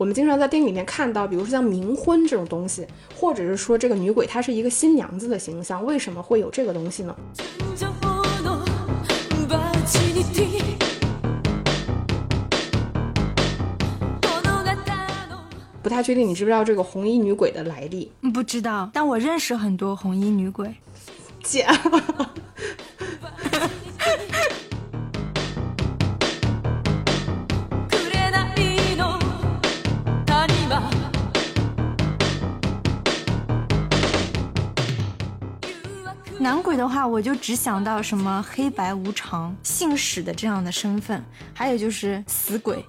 我们经常在电影里面看到，比如说像冥婚这种东西，或者是说这个女鬼她是一个新娘子的形象，为什么会有这个东西呢？不太确定你知不知道这个红衣女鬼的来历？不知道，但我认识很多红衣女鬼。姐。男鬼的话，我就只想到什么黑白无常、信使的这样的身份，还有就是死鬼。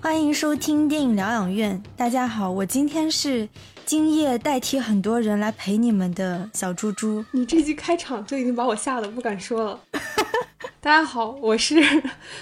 欢迎收听电影疗养院，大家好，我今天是。今夜代替很多人来陪你们的小猪猪，你这句开场就已经把我吓得不敢说了。大家好，我是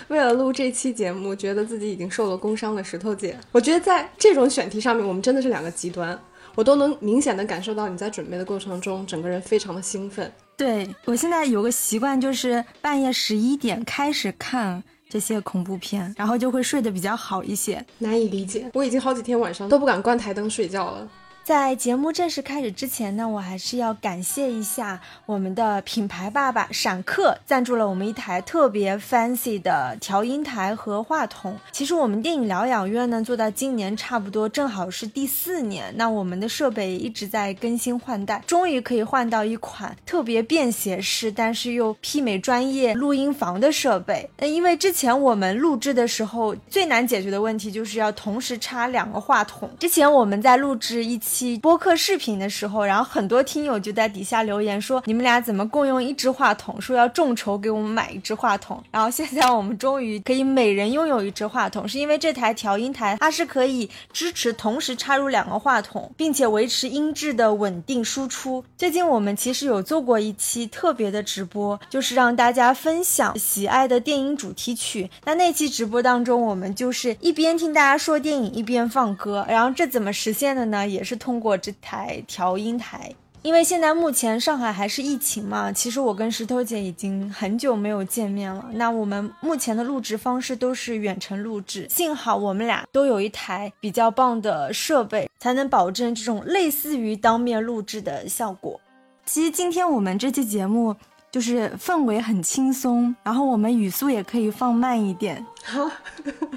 为了录这期节目，觉得自己已经受了工伤的石头姐。我觉得在这种选题上面，我们真的是两个极端，我都能明显的感受到你在准备的过程中，整个人非常的兴奋。对我现在有个习惯，就是半夜十一点开始看这些恐怖片，然后就会睡得比较好一些。难以理解，我已经好几天晚上都不敢关台灯睡觉了。在节目正式开始之前呢，我还是要感谢一下我们的品牌爸爸闪客赞助了我们一台特别 fancy 的调音台和话筒。其实我们电影疗养院呢做到今年差不多正好是第四年，那我们的设备一直在更新换代，终于可以换到一款特别便携式，但是又媲美专业录音房的设备。那因为之前我们录制的时候最难解决的问题就是要同时插两个话筒。之前我们在录制一。期期播客视频的时候，然后很多听友就在底下留言说：“你们俩怎么共用一支话筒？说要众筹给我们买一支话筒。”然后现在我们终于可以每人拥有一支话筒，是因为这台调音台它是可以支持同时插入两个话筒，并且维持音质的稳定输出。最近我们其实有做过一期特别的直播，就是让大家分享喜爱的电影主题曲。那那期直播当中，我们就是一边听大家说电影，一边放歌。然后这怎么实现的呢？也是。通过这台调音台，因为现在目前上海还是疫情嘛，其实我跟石头姐已经很久没有见面了。那我们目前的录制方式都是远程录制，幸好我们俩都有一台比较棒的设备，才能保证这种类似于当面录制的效果。其实今天我们这期节目。就是氛围很轻松，然后我们语速也可以放慢一点，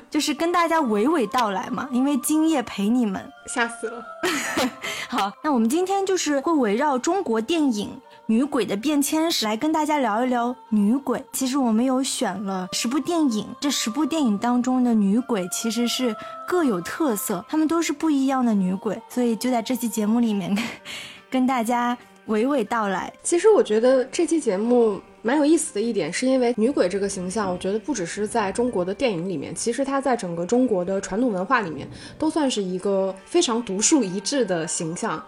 就是跟大家娓娓道来嘛。因为今夜陪你们，吓死了。好，那我们今天就是会围绕中国电影女鬼的变迁史来跟大家聊一聊女鬼。其实我们有选了十部电影，这十部电影当中的女鬼其实是各有特色，她们都是不一样的女鬼，所以就在这期节目里面 跟大家。娓娓道来。其实我觉得这期节目蛮有意思的一点，是因为女鬼这个形象，我觉得不只是在中国的电影里面，其实它在整个中国的传统文化里面，都算是一个非常独树一帜的形象。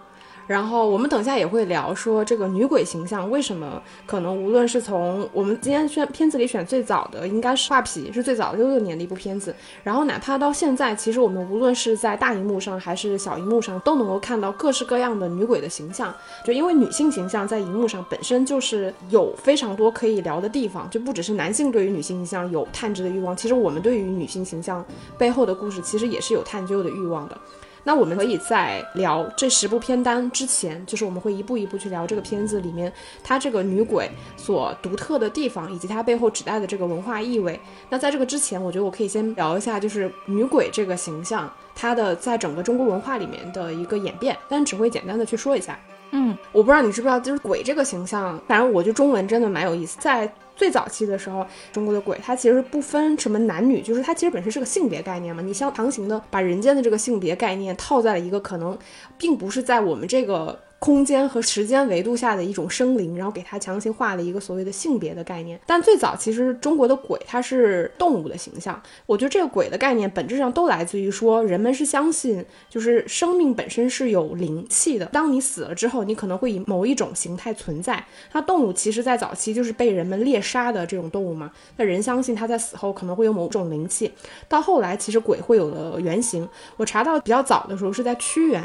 然后我们等下也会聊说这个女鬼形象为什么可能无论是从我们今天选片子里选最早的应该是画皮是最早六六年的一部片子，然后哪怕到现在，其实我们无论是在大荧幕上还是小荧幕上都能够看到各式各样的女鬼的形象，就因为女性形象在荧幕上本身就是有非常多可以聊的地方，就不只是男性对于女性形象有探知的欲望，其实我们对于女性形象背后的故事其实也是有探究的欲望的。那我们可以在聊这十部片单之前，就是我们会一步一步去聊这个片子里面它这个女鬼所独特的地方，以及它背后指代的这个文化意味。那在这个之前，我觉得我可以先聊一下，就是女鬼这个形象它的在整个中国文化里面的一个演变，但只会简单的去说一下。嗯，我不知道你知不知道，就是鬼这个形象，反正我觉得中文真的蛮有意思，在。最早期的时候，中国的鬼它其实不分什么男女，就是它其实本身是个性别概念嘛。你像强行的把人间的这个性别概念套在了一个可能并不是在我们这个空间和时间维度下的一种生灵，然后给它强行画了一个所谓的性别的概念。但最早其实中国的鬼它是动物的形象，我觉得这个鬼的概念本质上都来自于说人们是相信就是生命本身是有灵气的。当你死了之后，你可能会以某一种形态存在。那动物其实在早期就是被人们猎杀的这种动物嘛，那人相信它在死后可能会有某种灵气。到后来其实鬼会有了原型，我查到比较早的时候是在屈原。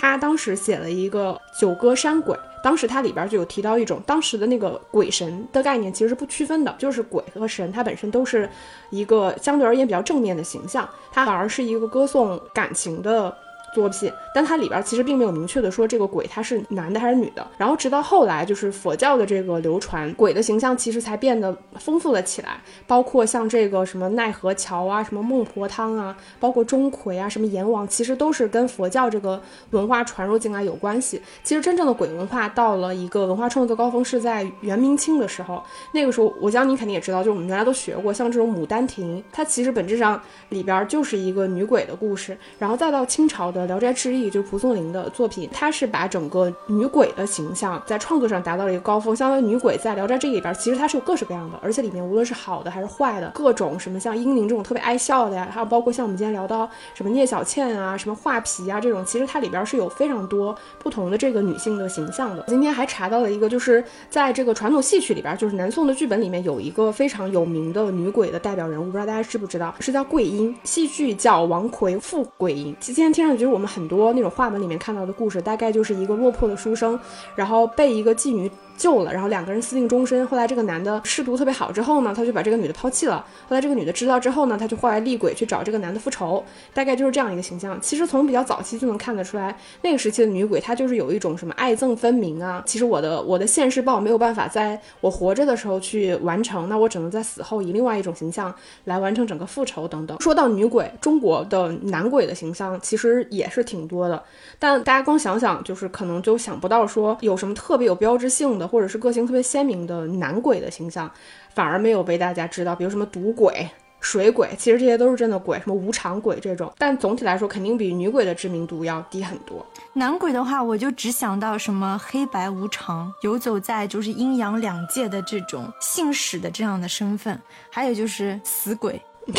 他当时写了一个《九歌山鬼》，当时它里边就有提到一种当时的那个鬼神的概念，其实是不区分的，就是鬼和神，它本身都是一个相对而言比较正面的形象，它反而是一个歌颂感情的。作品，但它里边其实并没有明确的说这个鬼他是男的还是女的。然后直到后来，就是佛教的这个流传，鬼的形象其实才变得丰富了起来。包括像这个什么奈何桥啊，什么孟婆汤啊，包括钟馗啊，什么阎王，其实都是跟佛教这个文化传入进来有关系。其实真正的鬼文化到了一个文化创作高峰是在元明清的时候，那个时候我想你肯定也知道，就是我们原来都学过，像这种《牡丹亭》，它其实本质上里边就是一个女鬼的故事。然后再到清朝的。《聊斋志异》就是蒲松龄的作品，他是把整个女鬼的形象在创作上达到了一个高峰。相当于女鬼在《聊斋志异》里边，其实它是有各式各样的，而且里面无论是好的还是坏的，各种什么像英灵这种特别爱笑的呀，还有包括像我们今天聊到什么聂小倩啊、什么画皮啊这种，其实它里边是有非常多不同的这个女性的形象的。今天还查到了一个，就是在这个传统戏曲里边，就是南宋的剧本里面有一个非常有名的女鬼的代表人物，不知道大家知不知道，是叫桂英，戏剧叫王魁负桂英。今天听上去。我们很多那种画本里面看到的故事，大概就是一个落魄的书生，然后被一个妓女。救了，然后两个人私定终身。后来这个男的仕途特别好之后呢，他就把这个女的抛弃了。后来这个女的知道之后呢，他就化为厉鬼去找这个男的复仇，大概就是这样一个形象。其实从比较早期就能看得出来，那个时期的女鬼她就是有一种什么爱憎分明啊。其实我的我的现世报没有办法在我活着的时候去完成，那我只能在死后以另外一种形象来完成整个复仇等等。说到女鬼，中国的男鬼的形象其实也是挺多的，但大家光想想就是可能就想不到说有什么特别有标志性的。或者是个性特别鲜明的男鬼的形象，反而没有被大家知道。比如什么赌鬼、水鬼，其实这些都是真的鬼，什么无常鬼这种。但总体来说，肯定比女鬼的知名度要低很多。男鬼的话，我就只想到什么黑白无常，游走在就是阴阳两界的这种信使的这样的身份，还有就是死鬼。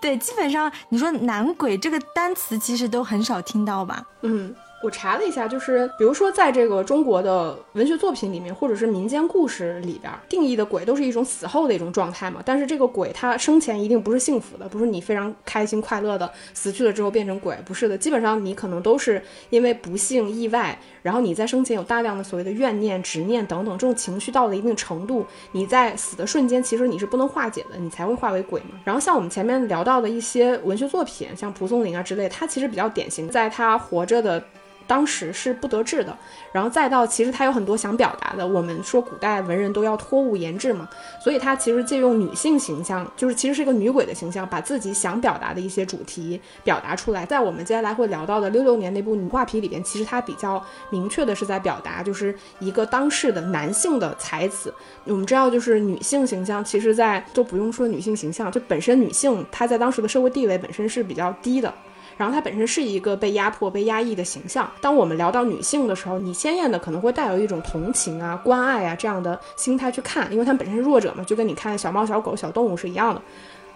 对，基本上你说男鬼这个单词，其实都很少听到吧？嗯。我查了一下，就是比如说，在这个中国的文学作品里面，或者是民间故事里边，定义的鬼都是一种死后的一种状态嘛。但是这个鬼，它生前一定不是幸福的，不是你非常开心快乐的，死去了之后变成鬼，不是的。基本上你可能都是因为不幸意外，然后你在生前有大量的所谓的怨念、执念等等这种情绪到了一定程度，你在死的瞬间，其实你是不能化解的，你才会化为鬼嘛。然后像我们前面聊到的一些文学作品，像蒲松龄啊之类，他其实比较典型，在他活着的。当时是不得志的，然后再到其实他有很多想表达的。我们说古代文人都要托物言志嘛，所以他其实借用女性形象，就是其实是一个女鬼的形象，把自己想表达的一些主题表达出来。在我们接下来会聊到的六六年那部《女画皮》里边，其实他比较明确的是在表达，就是一个当世的男性的才子。我们知道，就是女性形象，其实在都不用说女性形象，就本身女性她在当时的社会地位本身是比较低的。然后它本身是一个被压迫、被压抑的形象。当我们聊到女性的时候，你鲜艳的可能会带有一种同情啊、关爱啊这样的心态去看，因为它本身是弱者嘛，就跟你看小猫、小狗、小动物是一样的。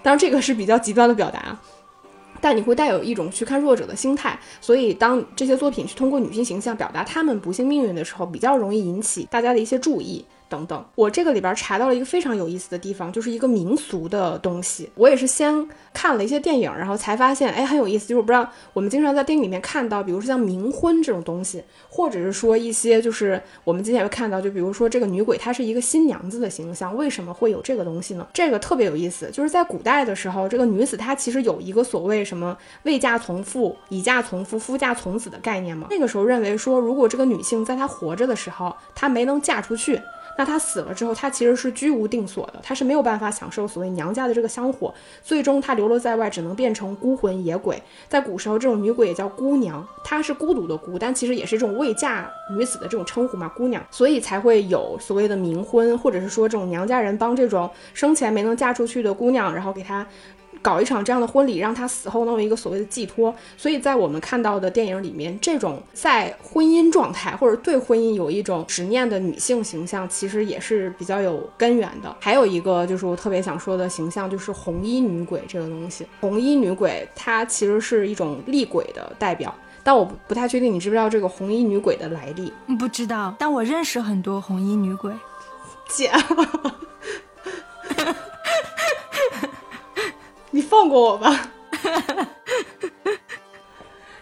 当然，这个是比较极端的表达，但你会带有一种去看弱者的心态。所以，当这些作品去通过女性形象表达她们不幸命运的时候，比较容易引起大家的一些注意。等等，我这个里边查到了一个非常有意思的地方，就是一个民俗的东西。我也是先看了一些电影，然后才发现，哎，很有意思。就是我不知道，我们经常在电影里面看到，比如说像冥婚这种东西，或者是说一些，就是我们今天会看到，就比如说这个女鬼，她是一个新娘子的形象，为什么会有这个东西呢？这个特别有意思，就是在古代的时候，这个女子她其实有一个所谓什么未嫁从父、已嫁从夫、夫嫁从子的概念嘛。那个时候认为说，如果这个女性在她活着的时候，她没能嫁出去。那她死了之后，她其实是居无定所的，她是没有办法享受所谓娘家的这个香火，最终她流落在外，只能变成孤魂野鬼。在古时候，这种女鬼也叫姑娘，她是孤独的孤，但其实也是这种未嫁女子的这种称呼嘛，姑娘，所以才会有所谓的冥婚，或者是说这种娘家人帮这种生前没能嫁出去的姑娘，然后给她。搞一场这样的婚礼，让她死后能有一个所谓的寄托。所以在我们看到的电影里面，这种在婚姻状态或者对婚姻有一种执念的女性形象，其实也是比较有根源的。还有一个就是我特别想说的形象，就是红衣女鬼这个东西。红衣女鬼她其实是一种厉鬼的代表。但我不不太确定，你知不知道这个红衣女鬼的来历？不知道，但我认识很多红衣女鬼。姐，你放过我吧。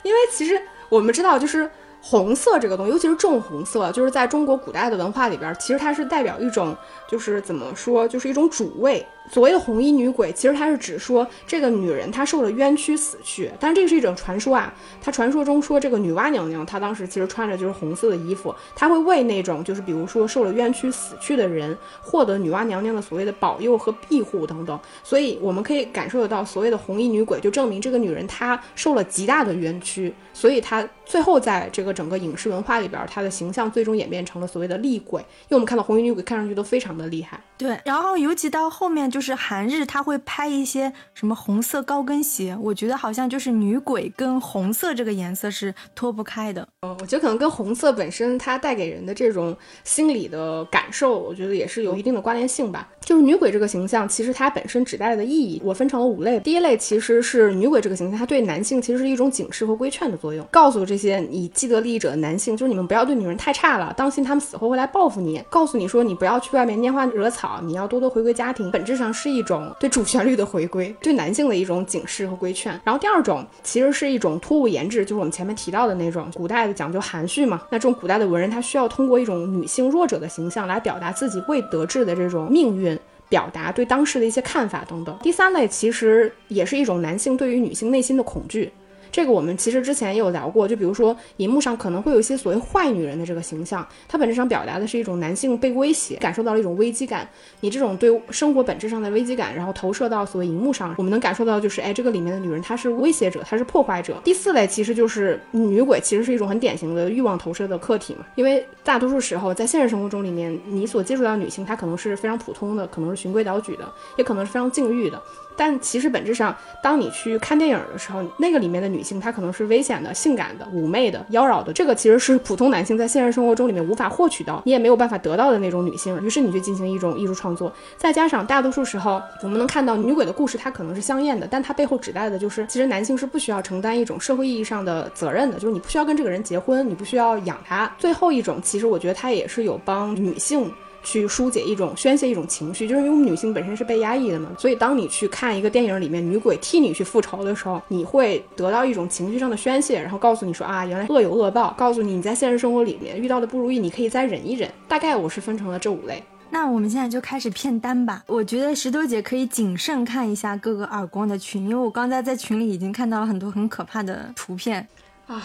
因为其实我们知道，就是红色这个东西，尤其是重红色，就是在中国古代的文化里边，其实它是代表一种，就是怎么说，就是一种主位。所谓的红衣女鬼，其实它是指说这个女人她受了冤屈死去，但是这个是一种传说啊。它传说中说这个女娲娘娘她当时其实穿着就是红色的衣服，她会为那种就是比如说受了冤屈死去的人获得女娲娘娘的所谓的保佑和庇护等等。所以我们可以感受得到，所谓的红衣女鬼就证明这个女人她受了极大的冤屈，所以她最后在这个整个影视文化里边，她的形象最终演变成了所谓的厉鬼。因为我们看到红衣女鬼看上去都非常的厉害。对，然后尤其到后面就是韩日，他会拍一些什么红色高跟鞋，我觉得好像就是女鬼跟红色这个颜色是脱不开的。嗯，我觉得可能跟红色本身它带给人的这种心理的感受，我觉得也是有一定的关联性吧。就是女鬼这个形象，其实它本身指代的意义，我分成了五类。第一类其实是女鬼这个形象，它对男性其实是一种警示和规劝的作用，告诉这些以既得利益者的男性，就是你们不要对女人太差了，当心他们死后会来报复你。告诉你说，你不要去外面拈花惹草。你要多多回归家庭，本质上是一种对主旋律的回归，对男性的一种警示和规劝。然后第二种其实是一种突兀言志，就是我们前面提到的那种古代的讲究含蓄嘛。那这种古代的文人，他需要通过一种女性弱者的形象来表达自己未得志的这种命运，表达对当时的一些看法等等。第三类其实也是一种男性对于女性内心的恐惧。这个我们其实之前也有聊过，就比如说荧幕上可能会有一些所谓坏女人的这个形象，它本质上表达的是一种男性被威胁，感受到了一种危机感。你这种对生活本质上的危机感，然后投射到所谓荧幕上，我们能感受到就是，哎，这个里面的女人她是威胁者，她是破坏者。第四类其实就是女鬼，其实是一种很典型的欲望投射的客体嘛，因为大多数时候在现实生活中里面，你所接触到女性，她可能是非常普通的，可能是循规蹈矩的，也可能是非常禁欲的。但其实本质上，当你去看电影的时候，那个里面的女性她可能是危险的、性感的、妩媚的、妖娆的，这个其实是普通男性在现实生活中里面无法获取到，你也没有办法得到的那种女性。于是你去进行一种艺术创作，再加上大多数时候我们能看到女鬼的故事，它可能是香艳的，但它背后指代的就是，其实男性是不需要承担一种社会意义上的责任的，就是你不需要跟这个人结婚，你不需要养他。最后一种，其实我觉得它也是有帮女性。去疏解一种宣泄一种情绪，就是因为我们女性本身是被压抑的嘛，所以当你去看一个电影里面女鬼替你去复仇的时候，你会得到一种情绪上的宣泄，然后告诉你说啊，原来恶有恶报，告诉你你在现实生活里面遇到的不如意，你可以再忍一忍。大概我是分成了这五类。那我们现在就开始片单吧。我觉得石头姐可以谨慎看一下各个耳光的群，因为我刚才在群里已经看到了很多很可怕的图片啊。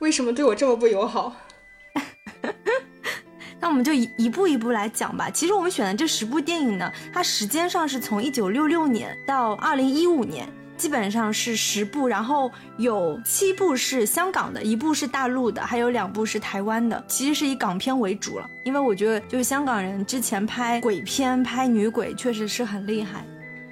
为什么对我这么不友好？那我们就一一步一步来讲吧。其实我们选的这十部电影呢，它时间上是从一九六六年到二零一五年，基本上是十部，然后有七部是香港的，一部是大陆的，还有两部是台湾的。其实是以港片为主了，因为我觉得就是香港人之前拍鬼片、拍女鬼确实是很厉害。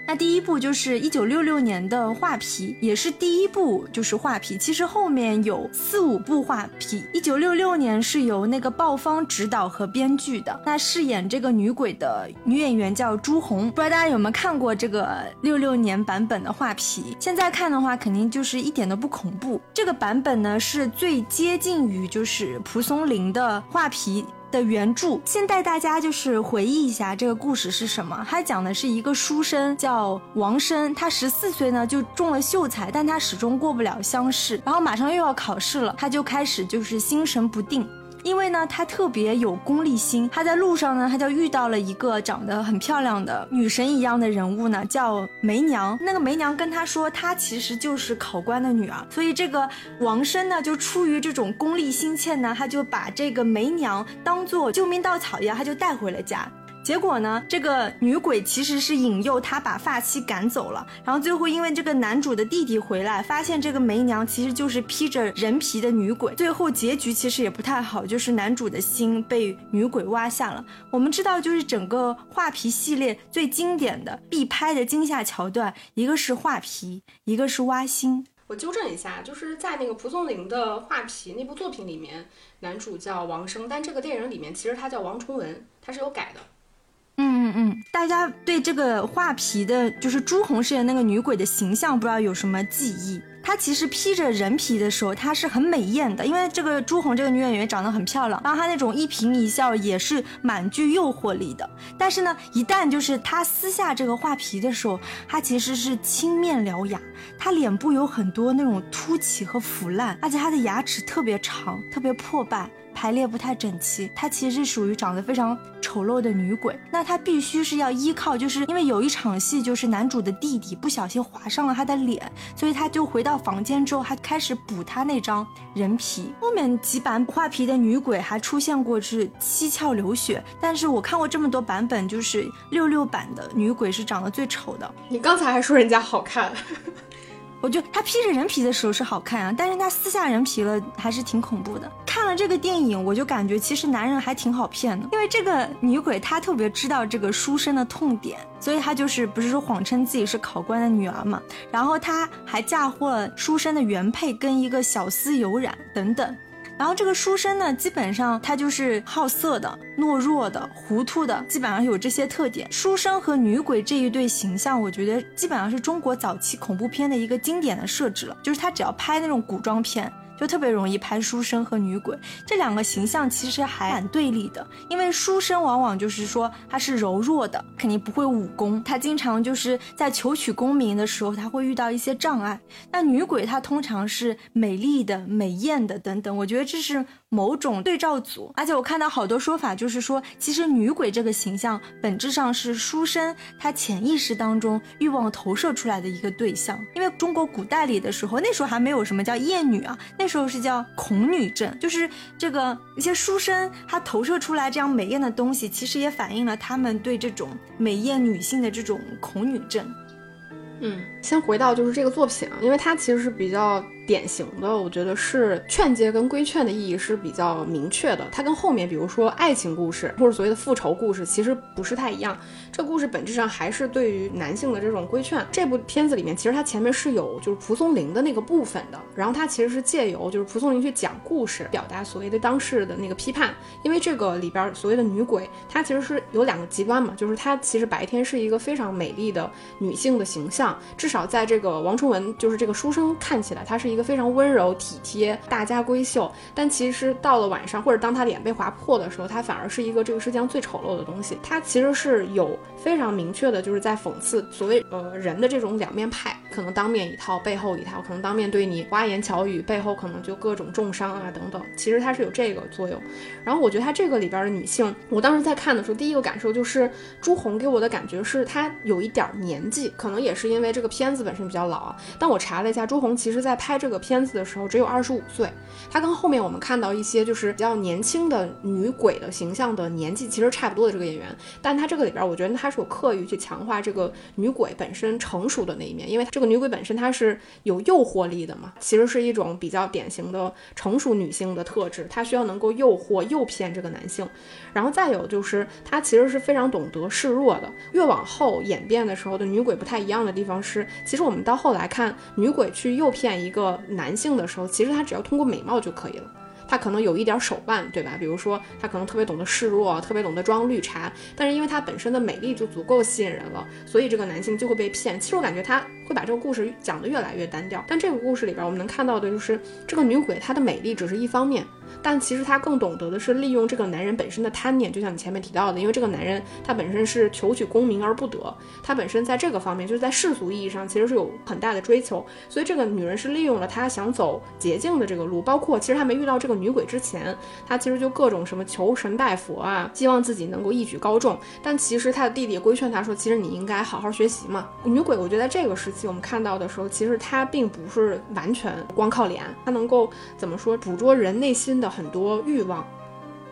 那第一部就是一九六六年的《画皮》，也是第一部就是《画皮》。其实后面有四五部《画皮》。一九六六年是由那个鲍方执导和编剧的。那饰演这个女鬼的女演员叫朱红，不知道大家有没有看过这个六六年版本的《画皮》？现在看的话，肯定就是一点都不恐怖。这个版本呢，是最接近于就是蒲松龄的《画皮》。的原著，先带大家就是回忆一下这个故事是什么。他讲的是一个书生叫王生，他十四岁呢就中了秀才，但他始终过不了乡试，然后马上又要考试了，他就开始就是心神不定。因为呢，他特别有功利心。他在路上呢，他就遇到了一个长得很漂亮的女神一样的人物呢，叫梅娘。那个梅娘跟他说，她其实就是考官的女儿。所以这个王生呢，就出于这种功利心切呢，他就把这个梅娘当做救命稻草一样，他就带回了家。结果呢，这个女鬼其实是引诱他把发妻赶走了，然后最后因为这个男主的弟弟回来，发现这个梅娘其实就是披着人皮的女鬼，最后结局其实也不太好，就是男主的心被女鬼挖下了。我们知道，就是整个画皮系列最经典的必拍的惊吓桥段，一个是画皮，一个是挖心。我纠正一下，就是在那个蒲松龄的画皮那部作品里面，男主叫王生，但这个电影里面其实他叫王崇文，他是有改的。嗯嗯嗯，大家对这个画皮的，就是朱红饰演那个女鬼的形象，不知道有什么记忆？她其实披着人皮的时候，她是很美艳的，因为这个朱红这个女演员长得很漂亮，然后她那种一颦一笑也是蛮具诱惑力的。但是呢，一旦就是她撕下这个画皮的时候，她其实是青面獠牙，她脸部有很多那种凸起和腐烂，而且她的牙齿特别长，特别破败。排列不太整齐，她其实是属于长得非常丑陋的女鬼。那她必须是要依靠，就是因为有一场戏，就是男主的弟弟不小心划伤了她的脸，所以她就回到房间之后，还开始补她那张人皮。后面几版画皮的女鬼还出现过是七窍流血，但是我看过这么多版本，就是六六版的女鬼是长得最丑的。你刚才还说人家好看。我就他披着人皮的时候是好看啊，但是他撕下人皮了还是挺恐怖的。看了这个电影，我就感觉其实男人还挺好骗的，因为这个女鬼她特别知道这个书生的痛点，所以她就是不是说谎称自己是考官的女儿嘛，然后她还嫁祸了书生的原配跟一个小厮有染等等。然后这个书生呢，基本上他就是好色的、懦弱的、糊涂的，基本上有这些特点。书生和女鬼这一对形象，我觉得基本上是中国早期恐怖片的一个经典的设置了，就是他只要拍那种古装片。就特别容易拍书生和女鬼这两个形象，其实还蛮对立的。因为书生往往就是说他是柔弱的，肯定不会武功，他经常就是在求取功名的时候，他会遇到一些障碍。那女鬼她通常是美丽的、美艳的等等。我觉得这是某种对照组。而且我看到好多说法，就是说其实女鬼这个形象本质上是书生他潜意识当中欲望投射出来的一个对象。因为中国古代里的时候，那时候还没有什么叫艳女啊，那。时候是叫恐女症，就是这个一些书生他投射出来这样美艳的东西，其实也反映了他们对这种美艳女性的这种恐女症。嗯，先回到就是这个作品啊，因为它其实是比较。典型的，我觉得是劝诫跟规劝的意义是比较明确的。它跟后面，比如说爱情故事或者所谓的复仇故事，其实不是太一样。这故事本质上还是对于男性的这种规劝。这部片子里面，其实它前面是有就是蒲松龄的那个部分的，然后它其实是借由就是蒲松龄去讲故事，表达所谓的当事的那个批判。因为这个里边所谓的女鬼，它其实是有两个极端嘛，就是她其实白天是一个非常美丽的女性的形象，至少在这个王崇文就是这个书生看起来，他是。一个非常温柔体贴、大家闺秀，但其实到了晚上，或者当他脸被划破的时候，他反而是一个这个世界上最丑陋的东西。他其实是有非常明确的，就是在讽刺所谓呃人的这种两面派，可能当面一套，背后一套，可能当面对你花言巧语，背后可能就各种重伤啊等等。其实他是有这个作用。然后我觉得他这个里边的女性，我当时在看的时候，第一个感受就是朱红给我的感觉是她有一点年纪，可能也是因为这个片片子本身比较老啊。但我查了一下，朱红其实在拍这。这个片子的时候只有二十五岁，她跟后面我们看到一些就是比较年轻的女鬼的形象的年纪其实差不多的这个演员，但她这个里边我觉得她是有刻意去强化这个女鬼本身成熟的那一面，因为这个女鬼本身她是有诱惑力的嘛，其实是一种比较典型的成熟女性的特质，她需要能够诱惑诱骗这个男性，然后再有就是她其实是非常懂得示弱的，越往后演变的时候的女鬼不太一样的地方是，其实我们到后来看女鬼去诱骗一个。男性的时候，其实他只要通过美貌就可以了。他可能有一点手腕，对吧？比如说，他可能特别懂得示弱，特别懂得装绿茶。但是因为他本身的美丽就足够吸引人了，所以这个男性就会被骗。其实我感觉他会把这个故事讲得越来越单调。但这个故事里边，我们能看到的就是这个女鬼她的美丽只是一方面。但其实她更懂得的是利用这个男人本身的贪念，就像你前面提到的，因为这个男人他本身是求取功名而不得，他本身在这个方面就是在世俗意义上其实是有很大的追求，所以这个女人是利用了他想走捷径的这个路，包括其实他没遇到这个女鬼之前，他其实就各种什么求神拜佛啊，希望自己能够一举高中，但其实他的弟弟规劝他说，其实你应该好好学习嘛。女鬼我觉得在这个时期我们看到的时候，其实她并不是完全光靠脸，她能够怎么说捕捉人内心的。很多欲望，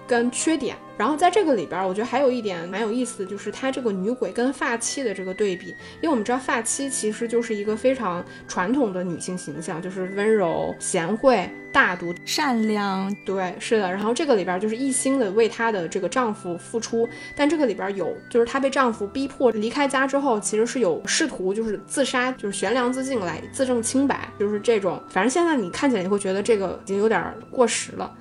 跟缺点。然后在这个里边，我觉得还有一点蛮有意思的，就是她这个女鬼跟发妻的这个对比。因为我们知道发妻其实就是一个非常传统的女性形象，就是温柔、贤惠、大度、善良。对，是的。然后这个里边就是一心的为她的这个丈夫付出，但这个里边有，就是她被丈夫逼迫离开家之后，其实是有试图就是自杀，就是悬梁自尽来自证清白，就是这种。反正现在你看起来你会觉得这个已经有点过时了。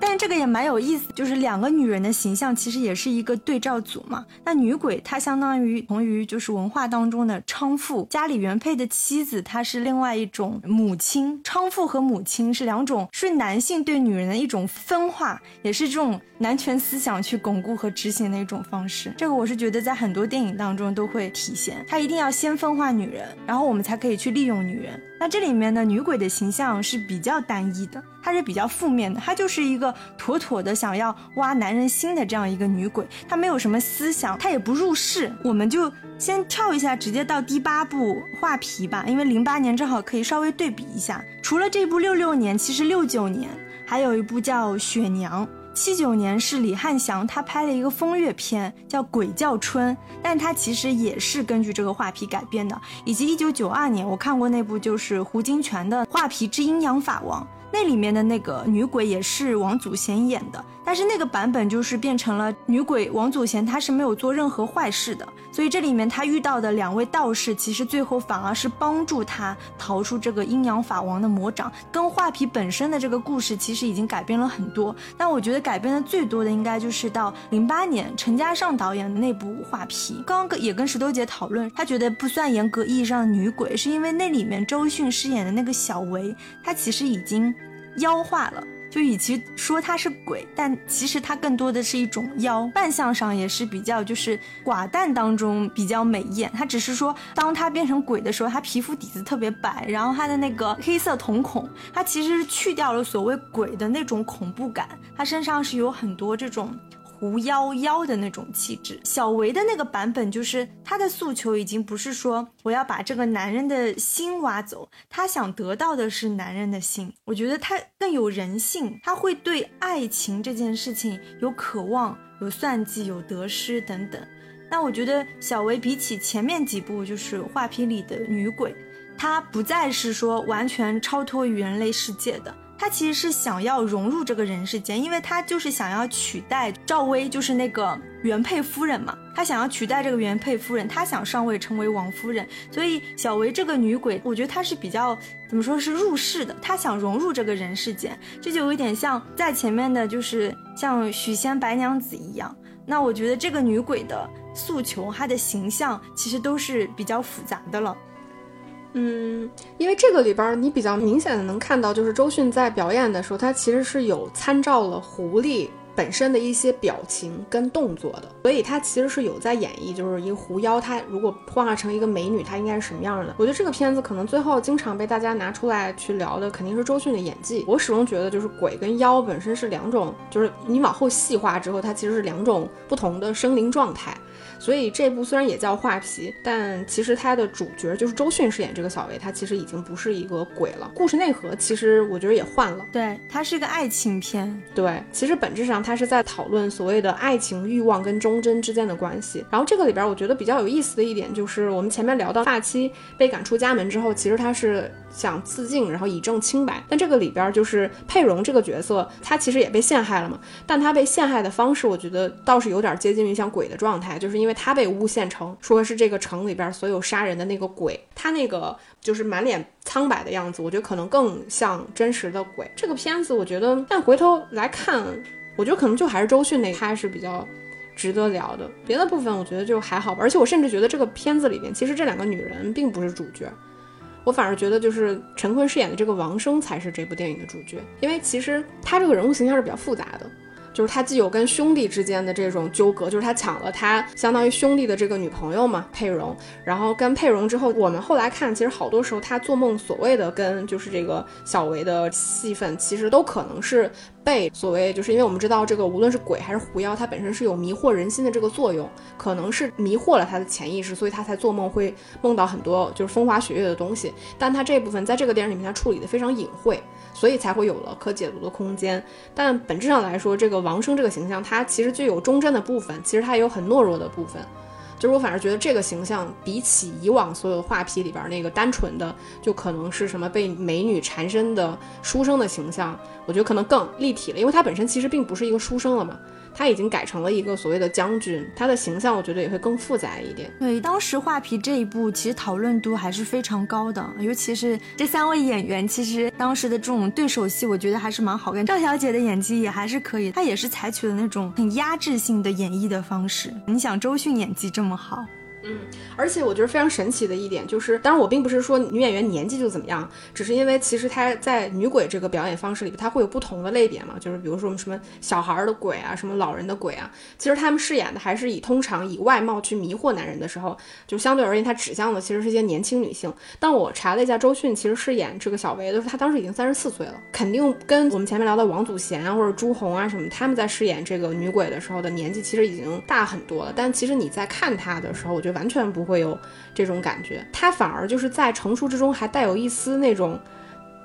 但是这个也蛮有意思，就是两个女人的形象其实也是一个对照组嘛。那女鬼她相当于同于就是文化当中的娼妇，家里原配的妻子她是另外一种母亲。娼妇和母亲是两种是男性对女人的一种分化，也是这种男权思想去巩固和执行的一种方式。这个我是觉得在很多电影当中都会体现，他一定要先分化女人，然后我们才可以去利用女人。那这里面的女鬼的形象是比较单一的，她是比较负面的，她就是一个妥妥的想要挖男人心的这样一个女鬼，她没有什么思想，她也不入世。我们就先跳一下，直接到第八部《画皮》吧，因为零八年正好可以稍微对比一下。除了这部六六年，其实六九年还有一部叫《雪娘》。七九年是李翰祥，他拍了一个风月片叫《鬼叫春》，但他其实也是根据这个画皮改编的。以及一九九二年，我看过那部就是胡金铨的《画皮之阴阳法王》。那里面的那个女鬼也是王祖贤演的，但是那个版本就是变成了女鬼王祖贤，她是没有做任何坏事的，所以这里面她遇到的两位道士，其实最后反而是帮助她逃出这个阴阳法王的魔掌。跟画皮本身的这个故事其实已经改变了很多，但我觉得改变的最多的应该就是到零八年陈嘉上导演的那部画皮。刚刚也跟石头姐讨论，她觉得不算严格意义上的女鬼，是因为那里面周迅饰演的那个小维，她其实已经。妖化了，就与其说他是鬼，但其实他更多的是一种妖，扮相上也是比较就是寡淡当中比较美艳。他只是说，当他变成鬼的时候，他皮肤底子特别白，然后他的那个黑色瞳孔，他其实是去掉了所谓鬼的那种恐怖感，他身上是有很多这种。狐妖妖的那种气质，小维的那个版本就是他的诉求已经不是说我要把这个男人的心挖走，他想得到的是男人的心。我觉得他更有人性，他会对爱情这件事情有渴望、有算计、有得失等等。那我觉得小维比起前面几部就是画皮里的女鬼，她不再是说完全超脱于人类世界的。他其实是想要融入这个人世间，因为他就是想要取代赵薇，就是那个原配夫人嘛。他想要取代这个原配夫人，他想上位成为王夫人。所以小薇这个女鬼，我觉得她是比较怎么说是入世的，她想融入这个人世间，这就有点像在前面的，就是像许仙白娘子一样。那我觉得这个女鬼的诉求，她的形象其实都是比较复杂的了。嗯，因为这个里边你比较明显的能看到，就是周迅在表演的时候，他其实是有参照了狐狸本身的一些表情跟动作的，所以他其实是有在演绎，就是一个狐妖，他如果幻化成一个美女，她应该是什么样的？我觉得这个片子可能最后经常被大家拿出来去聊的，肯定是周迅的演技。我始终觉得，就是鬼跟妖本身是两种，就是你往后细化之后，它其实是两种不同的生灵状态。所以这部虽然也叫画皮，但其实它的主角就是周迅饰演这个小薇，她其实已经不是一个鬼了。故事内核其实我觉得也换了，对，它是一个爱情片。对，其实本质上它是在讨论所谓的爱情欲望跟忠贞之间的关系。然后这个里边我觉得比较有意思的一点就是，我们前面聊到发妻被赶出家门之后，其实他是想自尽，然后以证清白。但这个里边就是佩蓉这个角色，她其实也被陷害了嘛。但她被陷害的方式，我觉得倒是有点接近于像鬼的状态，就是因为。她被诬陷成说是这个城里边所有杀人的那个鬼，她那个就是满脸苍白的样子，我觉得可能更像真实的鬼。这个片子我觉得，但回头来看，我觉得可能就还是周迅那他是比较值得聊的，别的部分我觉得就还好吧。而且我甚至觉得这个片子里面，其实这两个女人并不是主角，我反而觉得就是陈坤饰演的这个王生才是这部电影的主角，因为其实他这个人物形象是比较复杂的。就是他既有跟兄弟之间的这种纠葛，就是他抢了他相当于兄弟的这个女朋友嘛，佩蓉。然后跟佩蓉之后，我们后来看，其实好多时候他做梦所谓的跟就是这个小维的戏份，其实都可能是。被所谓就是因为我们知道这个无论是鬼还是狐妖，它本身是有迷惑人心的这个作用，可能是迷惑了他的潜意识，所以他才做梦会梦到很多就是风花雪月的东西。但他这部分在这个电影里面，他处理的非常隐晦，所以才会有了可解读的空间。但本质上来说，这个王生这个形象，他其实具有忠贞的部分，其实他也有很懦弱的部分。就是我反而觉得这个形象比起以往所有画皮里边那个单纯的，就可能是什么被美女缠身的书生的形象，我觉得可能更立体了，因为他本身其实并不是一个书生了嘛。他已经改成了一个所谓的将军，他的形象我觉得也会更复杂一点。对，当时画皮这一部其实讨论度还是非常高的，尤其是这三位演员，其实当时的这种对手戏，我觉得还是蛮好看。赵小姐的演技也还是可以，她也是采取了那种很压制性的演绎的方式。你想周迅演技这么好？嗯，而且我觉得非常神奇的一点就是，当然我并不是说女演员年纪就怎么样，只是因为其实她在女鬼这个表演方式里，她会有不同的类别嘛，就是比如说我们什么小孩的鬼啊，什么老人的鬼啊，其实他们饰演的还是以通常以外貌去迷惑男人的时候，就相对而言，她指向的其实是一些年轻女性。但我查了一下，周迅其实饰演这个小薇的时候，她当时已经三十四岁了，肯定跟我们前面聊的王祖贤啊或者朱红啊什么，他们在饰演这个女鬼的时候的年纪其实已经大很多了。但其实你在看她的时候，我就。完全不会有这种感觉，他反而就是在成熟之中还带有一丝那种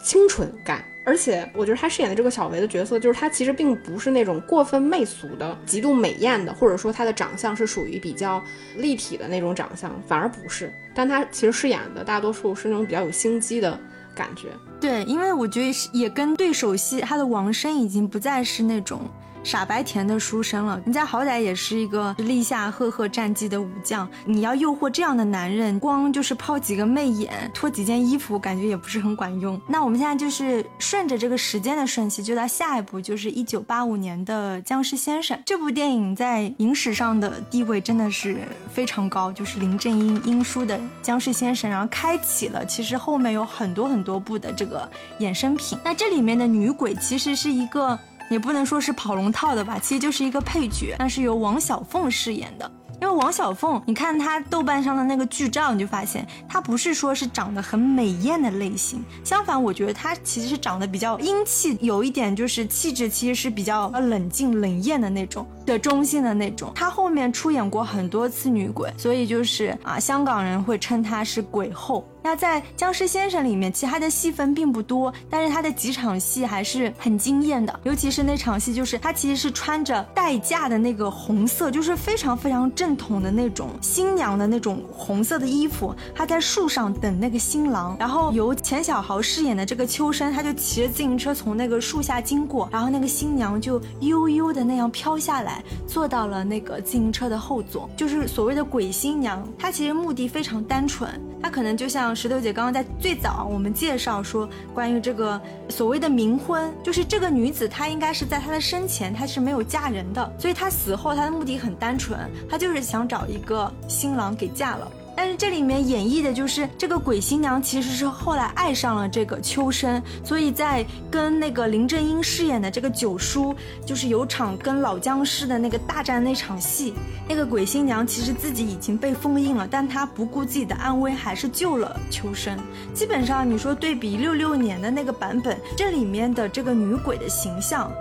清纯感，而且我觉得他饰演的这个小维的角色，就是他其实并不是那种过分媚俗的、极度美艳的，或者说他的长相是属于比较立体的那种长相，反而不是。但他其实饰演的大多数是那种比较有心机的感觉。对，因为我觉得也跟对手戏，他的王生已经不再是那种。傻白甜的书生了，人家好歹也是一个立下赫赫战绩的武将。你要诱惑这样的男人，光就是抛几个媚眼，脱几件衣服，感觉也不是很管用。那我们现在就是顺着这个时间的顺序，就到下一部，就是一九八五年的《僵尸先生》这部电影在影史上的地位真的是非常高，就是林正英英叔的《僵尸先生》，然后开启了其实后面有很多很多部的这个衍生品。那这里面的女鬼其实是一个。也不能说是跑龙套的吧，其实就是一个配角，那是由王小凤饰演的。因为王小凤，你看她豆瓣上的那个剧照，你就发现她不是说是长得很美艳的类型，相反，我觉得她其实是长得比较英气，有一点就是气质其实是比较冷静冷艳的那种的中性的那种。她后面出演过很多次女鬼，所以就是啊，香港人会称她是鬼后。那在《僵尸先生》里面，其他的戏份并不多，但是他的几场戏还是很惊艳的。尤其是那场戏，就是他其实是穿着代嫁的那个红色，就是非常非常正统的那种新娘的那种红色的衣服，他在树上等那个新郎。然后由钱小豪饰演的这个秋生，他就骑着自行车从那个树下经过，然后那个新娘就悠悠的那样飘下来，坐到了那个自行车的后座，就是所谓的鬼新娘。她其实目的非常单纯，她可能就像。石头姐刚刚在最早我们介绍说，关于这个所谓的冥婚，就是这个女子她应该是在她的生前她是没有嫁人的，所以她死后她的目的很单纯，她就是想找一个新郎给嫁了。但是这里面演绎的就是这个鬼新娘，其实是后来爱上了这个秋生，所以在跟那个林正英饰演的这个九叔，就是有场跟老僵尸的那个大战那场戏，那个鬼新娘其实自己已经被封印了，但她不顾自己的安危，还是救了秋生。基本上你说对比六六年的那个版本，这里面的这个女鬼的形象。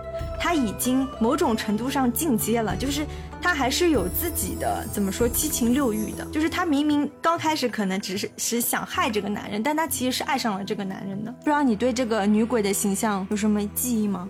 他已经某种程度上进阶了，就是他还是有自己的怎么说七情六欲的，就是他明明刚开始可能只是是想害这个男人，但他其实是爱上了这个男人的。不知道你对这个女鬼的形象有什么记忆吗？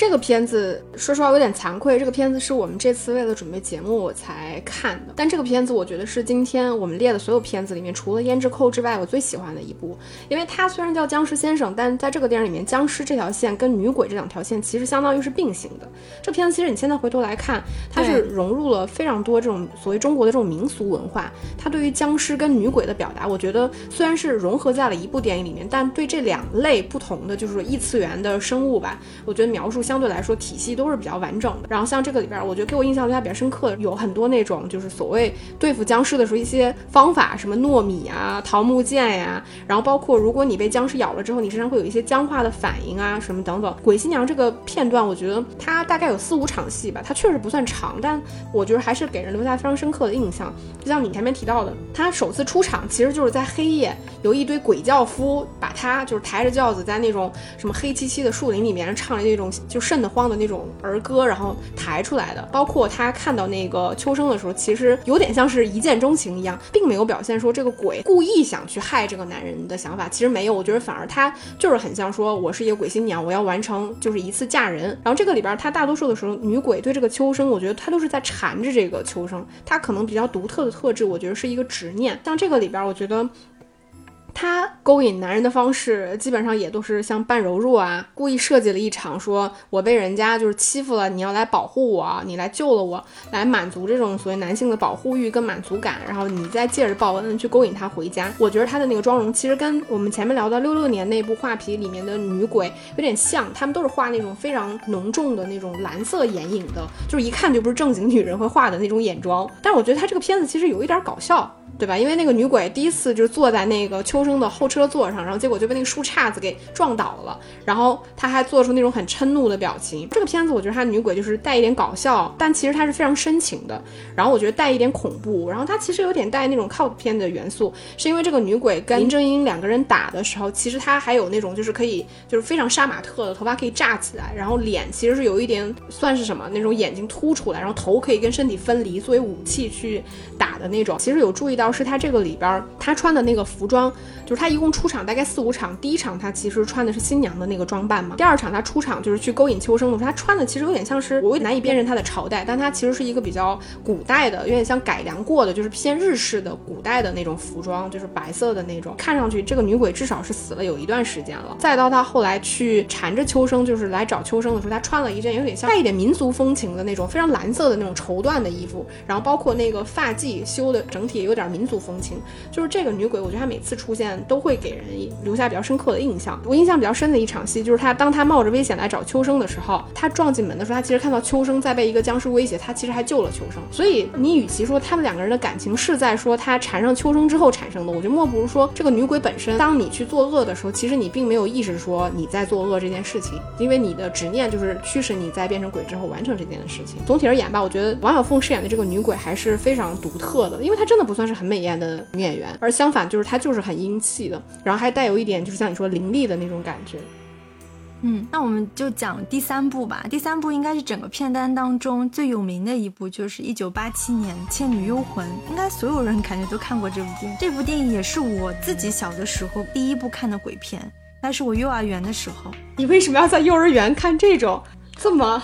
这个片子说实话有点惭愧，这个片子是我们这次为了准备节目我才看的。但这个片子我觉得是今天我们列的所有片子里面，除了《胭脂扣》之外，我最喜欢的一部。因为它虽然叫僵尸先生，但在这个电影里面，僵尸这条线跟女鬼这两条线其实相当于是并行的。这片子其实你现在回头来看，它是融入了非常多这种所谓中国的这种民俗文化。它对于僵尸跟女鬼的表达，我觉得虽然是融合在了一部电影里面，但对这两类不同的就是异次元的生物吧，我觉得描述。相对来说，体系都是比较完整的。然后像这个里边，我觉得给我印象留下比较深刻的，有很多那种就是所谓对付僵尸的时候一些方法，什么糯米啊、桃木剑呀，然后包括如果你被僵尸咬了之后，你身上会有一些僵化的反应啊，什么等等。鬼新娘这个片段，我觉得它大概有四五场戏吧，它确实不算长，但我觉得还是给人留下非常深刻的印象。就像你前面提到的，他首次出场其实就是在黑夜，有一堆鬼教夫把他就是抬着轿子在那种什么黑漆漆的树林里面唱着那种就。就瘆得慌的那种儿歌，然后抬出来的。包括他看到那个秋生的时候，其实有点像是一见钟情一样，并没有表现说这个鬼故意想去害这个男人的想法。其实没有，我觉得反而他就是很像说，我是一个鬼新娘，我要完成就是一次嫁人。然后这个里边，他大多数的时候，女鬼对这个秋生，我觉得他都是在缠着这个秋生。他可能比较独特的特质，我觉得是一个执念。像这个里边，我觉得。他勾引男人的方式，基本上也都是像半柔弱啊，故意设计了一场，说我被人家就是欺负了，你要来保护我，你来救了我，来满足这种所谓男性的保护欲跟满足感，然后你再借着报恩去勾引他回家。我觉得他的那个妆容其实跟我们前面聊到六六年那部画皮里面的女鬼有点像，他们都是画那种非常浓重的那种蓝色眼影的，就是一看就不是正经女人会画的那种眼妆。但是我觉得他这个片子其实有一点搞笑。对吧？因为那个女鬼第一次就是坐在那个秋生的后车座上，然后结果就被那个树杈子给撞倒了，然后她还做出那种很嗔怒的表情。这个片子我觉得她女鬼就是带一点搞笑，但其实她是非常深情的。然后我觉得带一点恐怖，然后她其实有点带那种 cult 片的元素，是因为这个女鬼跟林正英两个人打的时候，其实她还有那种就是可以就是非常杀马特的头发可以炸起来，然后脸其实是有一点算是什么那种眼睛凸出来，然后头可以跟身体分离作为武器去打的那种。其实有注意到。是他这个里边，他穿的那个服装，就是他一共出场大概四五场。第一场他其实穿的是新娘的那个装扮嘛。第二场他出场就是去勾引秋生的时候，他穿的其实有点像是我难以辨认他的朝代，但他其实是一个比较古代的，有点像改良过的，就是偏日式的古代的那种服装，就是白色的那种。看上去这个女鬼至少是死了有一段时间了。再到他后来去缠着秋生，就是来找秋生的时候，他穿了一件有点像带一点民族风情的那种非常蓝色的那种绸缎的衣服，然后包括那个发髻修的整体有点民。民族风情，就是这个女鬼，我觉得她每次出现都会给人留下比较深刻的印象。我印象比较深的一场戏，就是她当她冒着危险来找秋生的时候，她撞进门的时候，她其实看到秋生在被一个僵尸威胁，她其实还救了秋生。所以你与其说他们两个人的感情是在说她缠上秋生之后产生的，我觉得莫不如说这个女鬼本身，当你去作恶的时候，其实你并没有意识说你在作恶这件事情，因为你的执念就是驱使你在变成鬼之后完成这件事情。总体而言吧，我觉得王小凤饰演的这个女鬼还是非常独特的，因为她真的不算是很。美艳的女演员，而相反就是她就是很英气的，然后还带有一点就是像你说凌厉的那种感觉。嗯，那我们就讲第三部吧。第三部应该是整个片单当中最有名的一部，就是一九八七年《倩女幽魂》。应该所有人感觉都看过这部电影。这部电影也是我自己小的时候第一部看的鬼片，那是我幼儿园的时候。你为什么要在幼儿园看这种这么？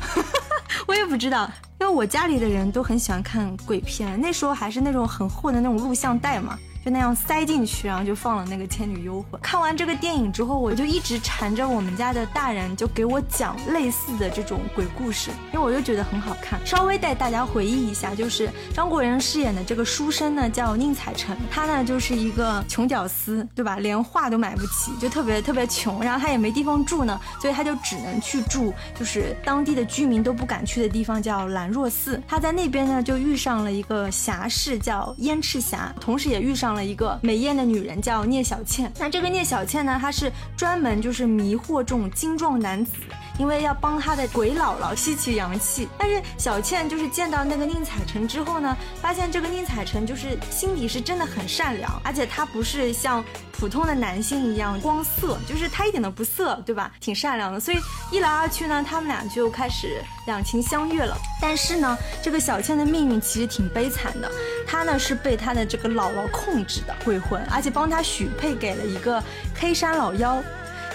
我也不知道。因为我家里的人都很喜欢看鬼片，那时候还是那种很厚的那种录像带嘛。就那样塞进去，然后就放了那个《倩女幽魂》。看完这个电影之后，我就一直缠着我们家的大人，就给我讲类似的这种鬼故事，因为我就觉得很好看。稍微带大家回忆一下，就是张国荣饰演的这个书生呢，叫宁采臣，他呢就是一个穷屌丝，对吧？连画都买不起，就特别特别穷，然后他也没地方住呢，所以他就只能去住就是当地的居民都不敢去的地方，叫兰若寺。他在那边呢，就遇上了一个侠士，叫燕赤霞，同时也遇上。了一个美艳的女人叫聂小倩，那这个聂小倩呢，她是专门就是迷惑这种精壮男子，因为要帮他的鬼姥姥吸取阳气。但是小倩就是见到那个宁采臣之后呢，发现这个宁采臣就是心底是真的很善良，而且他不是像普通的男性一样光色，就是他一点都不色，对吧？挺善良的，所以一来二去呢，他们俩就开始两情相悦了。但是呢，这个小倩的命运其实挺悲惨的，她呢是被她的这个姥姥控。制的鬼魂，而且帮她许配给了一个黑山老妖，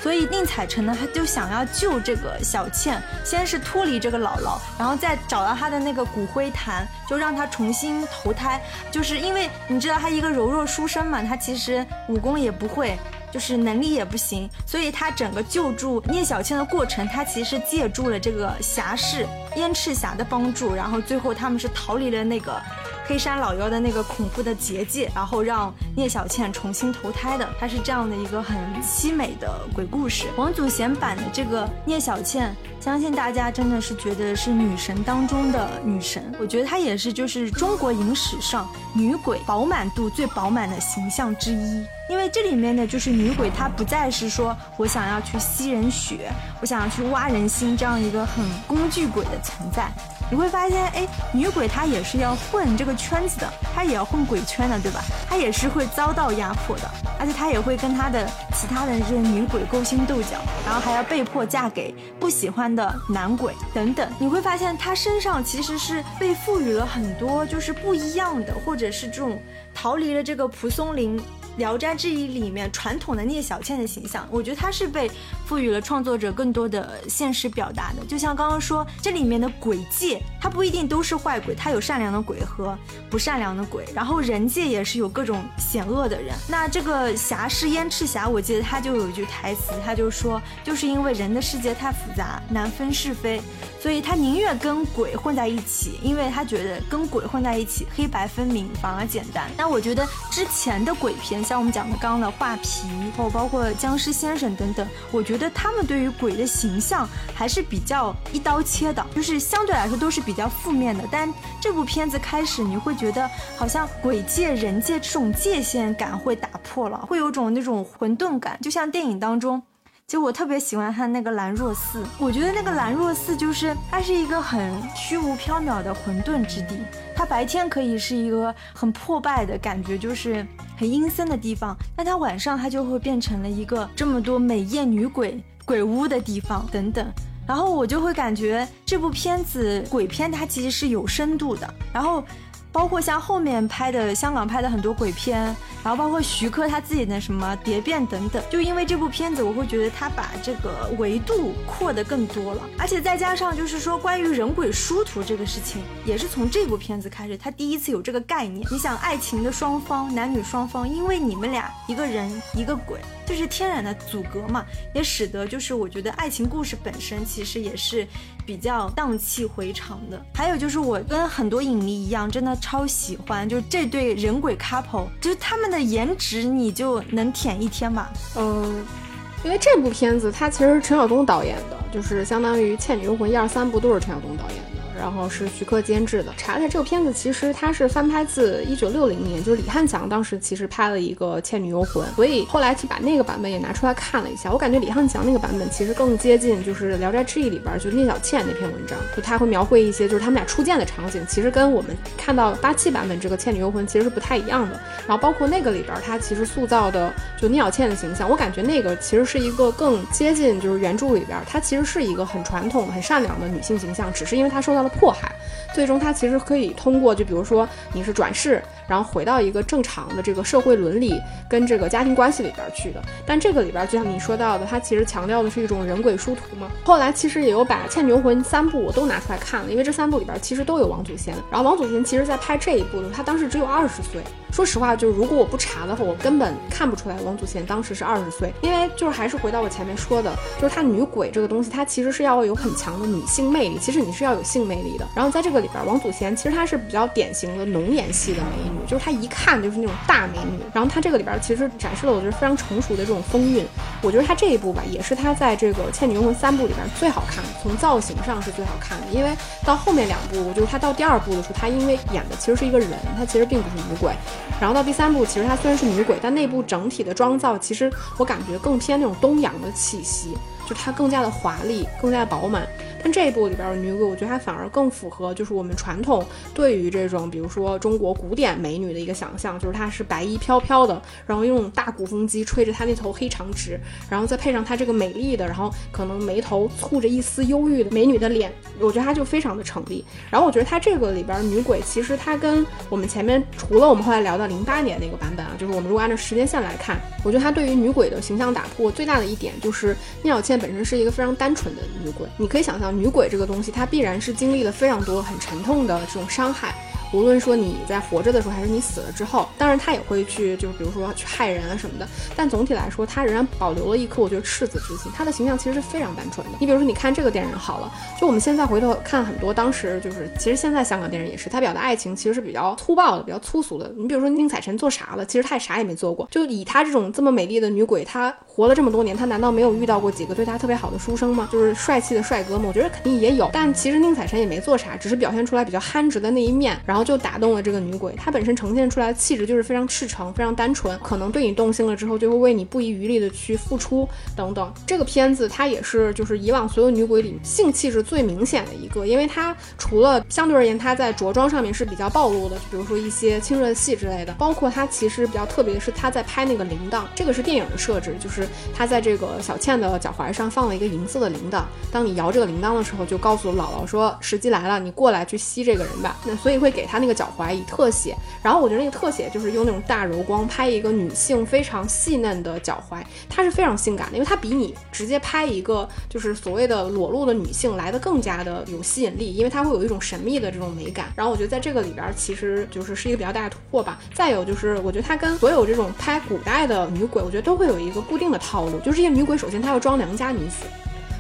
所以宁采臣呢，他就想要救这个小倩，先是脱离这个姥姥，然后再找到他的那个骨灰坛，就让他重新投胎。就是因为你知道他一个柔弱书生嘛，他其实武功也不会，就是能力也不行，所以他整个救助聂小倩的过程，他其实借助了这个侠士燕赤霞的帮助，然后最后他们是逃离了那个。黑山老妖的那个恐怖的结界，然后让聂小倩重新投胎的，它是这样的一个很凄美的鬼故事。王祖贤版的这个聂小倩，相信大家真的是觉得是女神当中的女神。我觉得她也是就是中国影史上女鬼饱满度最饱满的形象之一。因为这里面呢，就是女鬼她不再是说我想要去吸人血，我想要去挖人心这样一个很工具鬼的存在。你会发现，哎，女鬼她也是要混这个圈子的，她也要混鬼圈的，对吧？她也是会遭到压迫的，而且她也会跟她的其他的这些女鬼勾心斗角，然后还要被迫嫁给不喜欢的男鬼等等。你会发现，她身上其实是被赋予了很多就是不一样的，或者是这种逃离了这个蒲松龄。《聊斋志异》里面传统的聂小倩的形象，我觉得她是被赋予了创作者更多的现实表达的。就像刚刚说，这里面的鬼界，它不一定都是坏鬼，它有善良的鬼和不善良的鬼。然后人界也是有各种险恶的人。那这个侠士燕赤霞，我记得他就有一句台词，他就说，就是因为人的世界太复杂，难分是非。所以他宁愿跟鬼混在一起，因为他觉得跟鬼混在一起黑白分明反而简单。那我觉得之前的鬼片，像我们讲的刚刚的画皮，哦包括僵尸先生等等，我觉得觉得他们对于鬼的形象还是比较一刀切的，就是相对来说都是比较负面的。但这部片子开始，你会觉得好像鬼界人界这种界限感会打破了，会有种那种混沌感，就像电影当中。其实我特别喜欢他那个兰若寺，我觉得那个兰若寺就是它是一个很虚无缥缈的混沌之地，它白天可以是一个很破败的感觉，就是很阴森的地方，那它晚上它就会变成了一个这么多美艳女鬼鬼屋的地方等等，然后我就会感觉这部片子鬼片它其实是有深度的，然后。包括像后面拍的香港拍的很多鬼片，然后包括徐克他自己的什么蝶变等等，就因为这部片子，我会觉得他把这个维度扩得更多了，而且再加上就是说关于人鬼殊途这个事情，也是从这部片子开始，他第一次有这个概念。你想爱情的双方，男女双方，因为你们俩一个人一个鬼。就是天然的阻隔嘛，也使得就是我觉得爱情故事本身其实也是比较荡气回肠的。还有就是我跟很多影迷一样，真的超喜欢，就是这对人鬼 couple，就是他们的颜值你就能舔一天吧。嗯，因为这部片子它其实陈晓东导演的，就是相当于《倩女幽魂》一二三部都是陈晓东导演的。然后是徐克监制的。查查这个片子，其实它是翻拍自一九六零年，就是李翰祥当时其实拍了一个《倩女幽魂》，所以后来去把那个版本也拿出来看了一下。我感觉李翰祥那个版本其实更接近就是《聊斋志异》里边就聂小倩那篇文章，就他会描绘一些就是他们俩初见的场景，其实跟我们看到八七版本这个《倩女幽魂》其实是不太一样的。然后包括那个里边，他其实塑造的就聂小倩的形象，我感觉那个其实是一个更接近就是原著里边，她其实是一个很传统、很善良的女性形象，只是因为她受到了迫害。最终，他其实可以通过，就比如说你是转世，然后回到一个正常的这个社会伦理跟这个家庭关系里边去的。但这个里边，就像你说到的，他其实强调的是一种人鬼殊途嘛。后来其实也有把《倩女幽魂》三部我都拿出来看了，因为这三部里边其实都有王祖贤。然后王祖贤其实在拍这一部的时候，他当时只有二十岁。说实话，就是如果我不查的话，我根本看不出来王祖贤当时是二十岁。因为就是还是回到我前面说的，就是他女鬼这个东西，它其实是要有很强的女性魅力，其实你是要有性魅力的。然后在这个里边，王祖贤其实她是比较典型的浓颜系的美女，就是她一看就是那种大美女。然后她这个里边其实展示了我觉得非常成熟的这种风韵。我觉得她这一部吧，也是她在这个《倩女幽魂》三部里边最好看，从造型上是最好看的。因为到后面两部，就是她到第二部的时候，她因为演的其实是一个人，她其实并不是女鬼。然后到第三部，其实她虽然是女鬼，但那部整体的妆造其实我感觉更偏那种东洋的气息，就她更加的华丽，更加的饱满。但这一部里边的女鬼，我觉得她反而更符合，就是我们传统对于这种，比如说中国古典美女的一个想象，就是她是白衣飘飘的，然后用大鼓风机吹着她那头黑长直，然后再配上她这个美丽的，然后可能眉头蹙着一丝忧郁的美女的脸，我觉得她就非常的成立。然后我觉得她这个里边女鬼，其实她跟我们前面除了我们后来聊到零八年那个版本啊，就是我们如果按照时间线来看，我觉得她对于女鬼的形象打破最大的一点，就是聂小倩本身是一个非常单纯的女鬼，你可以想象。女鬼这个东西，它必然是经历了非常多很沉痛的这种伤害。无论说你在活着的时候，还是你死了之后，当然他也会去，就是比如说去害人啊什么的。但总体来说，他仍然保留了一颗我觉得赤子之心。他的形象其实是非常单纯的。你比如说，你看这个电影好了，就我们现在回头看很多当时就是，其实现在香港电影也是，他表达爱情其实是比较粗暴的，比较粗俗的。你比如说宁采臣做啥了？其实他也啥也没做过。就以他这种这么美丽的女鬼，她活了这么多年，她难道没有遇到过几个对她特别好的书生吗？就是帅气的帅哥吗？我觉得肯定也有。但其实宁采臣也没做啥，只是表现出来比较憨直的那一面，然后。然后就打动了这个女鬼。她本身呈现出来的气质就是非常赤诚、非常单纯，可能对你动心了之后，就会为你不遗余力的去付出等等。这个片子它也是就是以往所有女鬼里性气质最明显的一个，因为它除了相对而言它在着装上面是比较暴露的，比如说一些亲热戏之类的，包括它其实比较特别的是它在拍那个铃铛，这个是电影的设置，就是它在这个小倩的脚踝上放了一个银色的铃铛，当你摇这个铃铛的时候，就告诉姥姥说时机来了，你过来去吸这个人吧。那所以会给他那个脚踝以特写，然后我觉得那个特写就是用那种大柔光拍一个女性非常细嫩的脚踝，它是非常性感的，因为它比你直接拍一个就是所谓的裸露的女性来的更加的有吸引力，因为它会有一种神秘的这种美感。然后我觉得在这个里边其实就是是一个比较大的突破吧。再有就是我觉得它跟所有这种拍古代的女鬼，我觉得都会有一个固定的套路，就是这些女鬼首先她要装良家女子。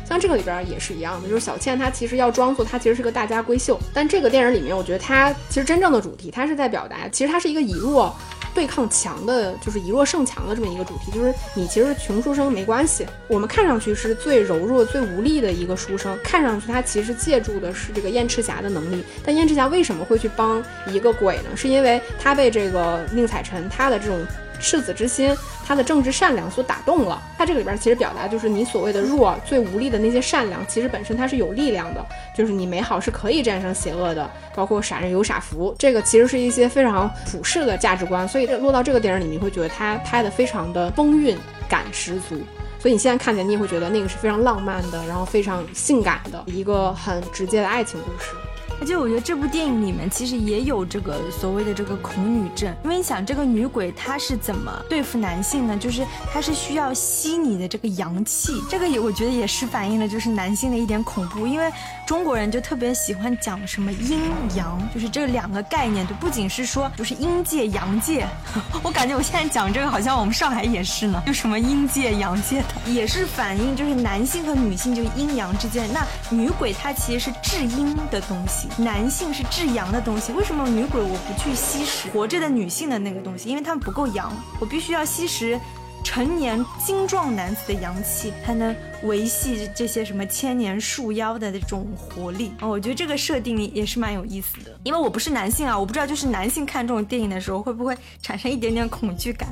像这个里边也是一样的，就是小倩她其实要装作她其实是个大家闺秀，但这个电影里面，我觉得她其实真正的主题，她是在表达，其实她是一个以弱对抗强的，就是以弱胜强的这么一个主题，就是你其实穷书生没关系，我们看上去是最柔弱、最无力的一个书生，看上去他其实借助的是这个燕赤霞的能力，但燕赤霞为什么会去帮一个鬼呢？是因为他被这个宁采臣他的这种。赤子之心，他的正直善良所打动了他。这个里边其实表达就是你所谓的弱、最无力的那些善良，其实本身它是有力量的，就是你美好是可以战胜邪恶的。包括傻人有傻福，这个其实是一些非常普世的价值观。所以落到这个电影里，你会觉得他拍的非常的风韵感十足。所以你现在看起来，你也会觉得那个是非常浪漫的，然后非常性感的一个很直接的爱情故事。而且我觉得这部电影里面其实也有这个所谓的这个恐女症，因为你想这个女鬼她是怎么对付男性呢？就是她是需要吸你的这个阳气，这个也我觉得也是反映了就是男性的一点恐怖，因为中国人就特别喜欢讲什么阴阳，就是这两个概念，就不仅是说就是阴界阳界，我感觉我现在讲这个好像我们上海也是呢，就什么阴界阳界的，也是反映就是男性和女性就阴阳之间，那女鬼她其实是至阴的东西。男性是至阳的东西，为什么女鬼我不去吸食活着的女性的那个东西？因为他们不够阳，我必须要吸食成年精壮男子的阳气，才能维系这些什么千年树妖的这种活力。哦，我觉得这个设定也是蛮有意思的。因为我不是男性啊，我不知道就是男性看这种电影的时候会不会产生一点点恐惧感？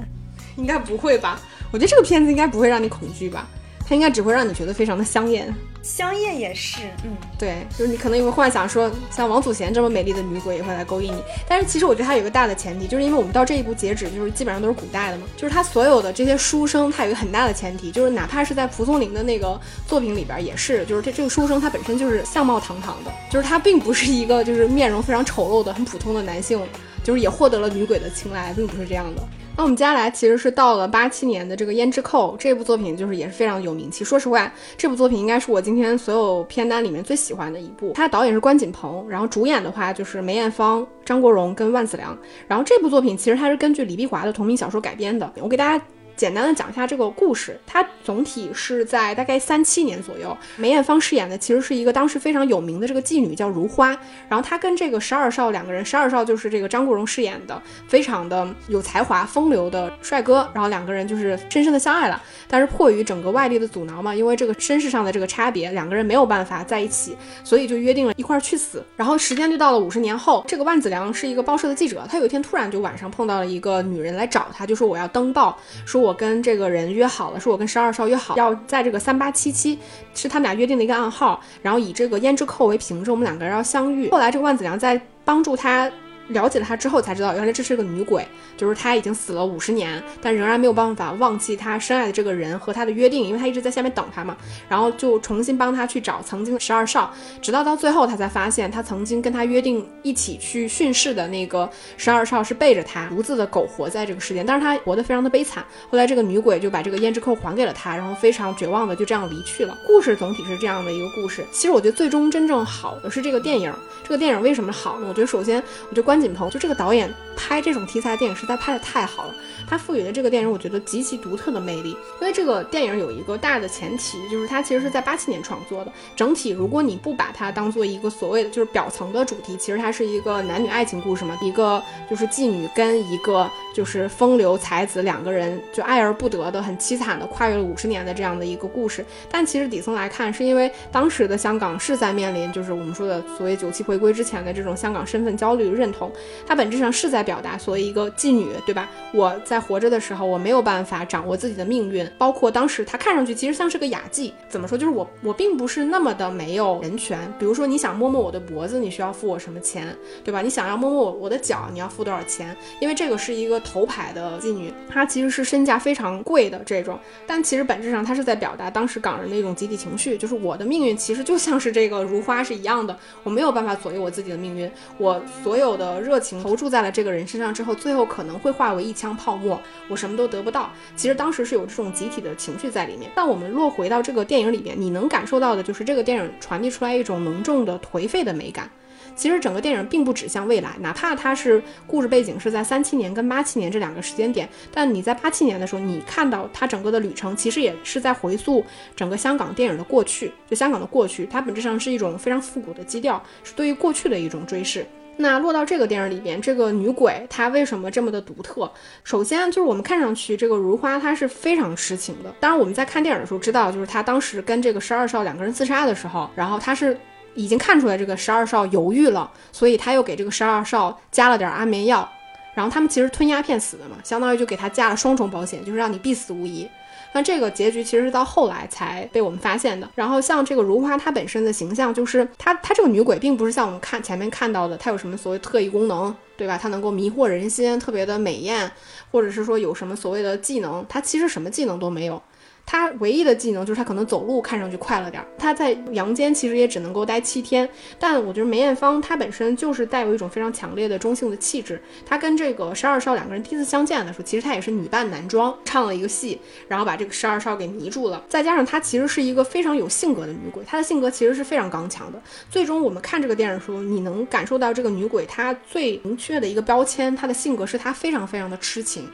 应该不会吧？我觉得这个片子应该不会让你恐惧吧？它应该只会让你觉得非常的香艳。香艳也是，嗯，对，就是你可能也会幻想说，像王祖贤这么美丽的女鬼也会来勾引你。但是其实我觉得它有一个大的前提，就是因为我们到这一步截止，就是基本上都是古代的嘛，就是他所有的这些书生，他有一个很大的前提，就是哪怕是在蒲松龄的那个作品里边也是，就是这这个书生他本身就是相貌堂堂的，就是他并不是一个就是面容非常丑陋的很普通的男性，就是也获得了女鬼的青睐，并不是这样的。那我们接下来其实是到了八七年的这个《胭脂扣》这部作品，就是也是非常有名气。说实话，这部作品应该是我今天所有片单里面最喜欢的一部。它的导演是关锦鹏，然后主演的话就是梅艳芳、张国荣跟万梓良。然后这部作品其实它是根据李碧华的同名小说改编的。我给大家。简单的讲一下这个故事，它总体是在大概三七年左右，梅艳芳饰演的其实是一个当时非常有名的这个妓女，叫如花。然后她跟这个十二少两个人，十二少就是这个张国荣饰演的，非常的有才华、风流的帅哥。然后两个人就是深深的相爱了，但是迫于整个外力的阻挠嘛，因为这个身世上的这个差别，两个人没有办法在一起，所以就约定了一块去死。然后时间就到了五十年后，这个万梓良是一个报社的记者，他有一天突然就晚上碰到了一个女人来找他，就说我要登报，说。我我跟这个人约好了，是我跟十二少约好，要在这个三八七七，是他们俩约定的一个暗号，然后以这个胭脂扣为凭证，我们两个人要相遇。后来这个万梓良在帮助他。了解了他之后才知道，原来这是个女鬼，就是她已经死了五十年，但仍然没有办法忘记她深爱的这个人和他的约定，因为她一直在下面等他嘛。然后就重新帮他去找曾经的十二少，直到到最后他才发现，他曾经跟他约定一起去训示的那个十二少是背着他独自的苟活在这个世间，但是他活得非常的悲惨。后来这个女鬼就把这个胭脂扣还给了他，然后非常绝望的就这样离去了。故事总体是这样的一个故事。其实我觉得最终真正好的是这个电影，这个电影为什么好呢？我觉得首先，我觉得关。关锦鹏就这个导演拍这种题材的电影实在拍的太好了。它赋予了这个电影，我觉得极其独特的魅力。因为这个电影有一个大的前提，就是它其实是在八七年创作的。整体，如果你不把它当做一个所谓的就是表层的主题，其实它是一个男女爱情故事嘛，一个就是妓女跟一个就是风流才子两个人就爱而不得的很凄惨的跨越了五十年的这样的一个故事。但其实底层来看，是因为当时的香港是在面临就是我们说的所谓九七回归之前的这种香港身份焦虑认同，它本质上是在表达所谓一个妓女，对吧？我在活着的时候，我没有办法掌握自己的命运，包括当时她看上去其实像是个雅妓，怎么说？就是我我并不是那么的没有人权。比如说你想摸摸我的脖子，你需要付我什么钱，对吧？你想要摸摸我我的脚，你要付多少钱？因为这个是一个头牌的妓女，她其实是身价非常贵的这种。但其实本质上，她是在表达当时港人的一种集体情绪，就是我的命运其实就像是这个如花是一样的，我没有办法左右我自己的命运，我所有的热情投注在了这个人身上之后，最后可能会化为一腔泡沫，我我什么都得不到。其实当时是有这种集体的情绪在里面。但我们落回到这个电影里面，你能感受到的就是这个电影传递出来一种浓重的颓废的美感。其实整个电影并不指向未来，哪怕它是故事背景是在三七年跟八七年这两个时间点，但你在八七年的时候，你看到它整个的旅程，其实也是在回溯整个香港电影的过去。就香港的过去，它本质上是一种非常复古的基调，是对于过去的一种追视。那落到这个电影里边，这个女鬼她为什么这么的独特？首先就是我们看上去这个如花她是非常痴情的。当然我们在看电影的时候知道，就是她当时跟这个十二少两个人自杀的时候，然后她是。已经看出来这个十二少犹豫了，所以她又给这个十二少加了点安眠药，然后他们其实吞鸦片死的嘛，相当于就给他加了双重保险，就是让你必死无疑。那这个结局其实是到后来才被我们发现的。然后像这个如花，她本身的形象就是她，她这个女鬼并不是像我们看前面看到的，她有什么所谓特异功能，对吧？她能够迷惑人心，特别的美艳，或者是说有什么所谓的技能，她其实什么技能都没有。他唯一的技能就是他可能走路看上去快了点儿。他在阳间其实也只能够待七天，但我觉得梅艳芳她本身就是带有一种非常强烈的中性的气质。她跟这个十二少两个人第一次相见的时候，其实她也是女扮男装唱了一个戏，然后把这个十二少给迷住了。再加上她其实是一个非常有性格的女鬼，她的性格其实是非常刚强的。最终我们看这个电影的时候，你能感受到这个女鬼她最明确的一个标签，她的性格是她非常非常的痴情。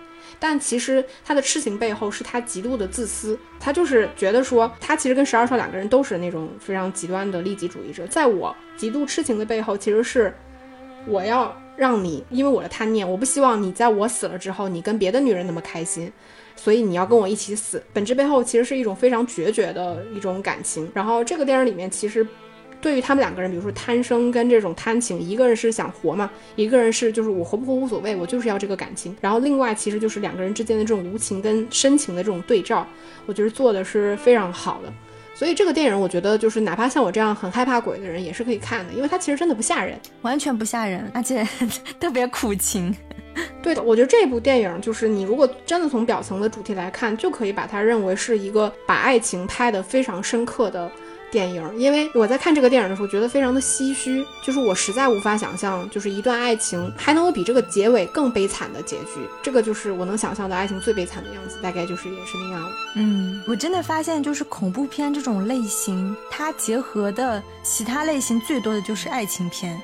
但其实他的痴情背后是他极度的自私，他就是觉得说，他其实跟十二少两个人都是那种非常极端的利己主义者。在我极度痴情的背后，其实是我要让你，因为我的贪念，我不希望你在我死了之后，你跟别的女人那么开心，所以你要跟我一起死。本质背后其实是一种非常决绝的一种感情。然后这个电影里面其实。对于他们两个人，比如说贪生跟这种贪情，一个人是想活嘛，一个人是就是我活不活无所谓，我就是要这个感情。然后另外其实就是两个人之间的这种无情跟深情的这种对照，我觉得做的是非常好的。所以这个电影我觉得就是哪怕像我这样很害怕鬼的人也是可以看的，因为它其实真的不吓人，完全不吓人，而且 特别苦情。对的，我觉得这部电影就是你如果真的从表层的主题来看，就可以把它认为是一个把爱情拍得非常深刻的。电影，因为我在看这个电影的时候，觉得非常的唏嘘，就是我实在无法想象，就是一段爱情还能有比这个结尾更悲惨的结局。这个就是我能想象的爱情最悲惨的样子，大概就是也是那样。嗯，我真的发现，就是恐怖片这种类型，它结合的其他类型最多的就是爱情片。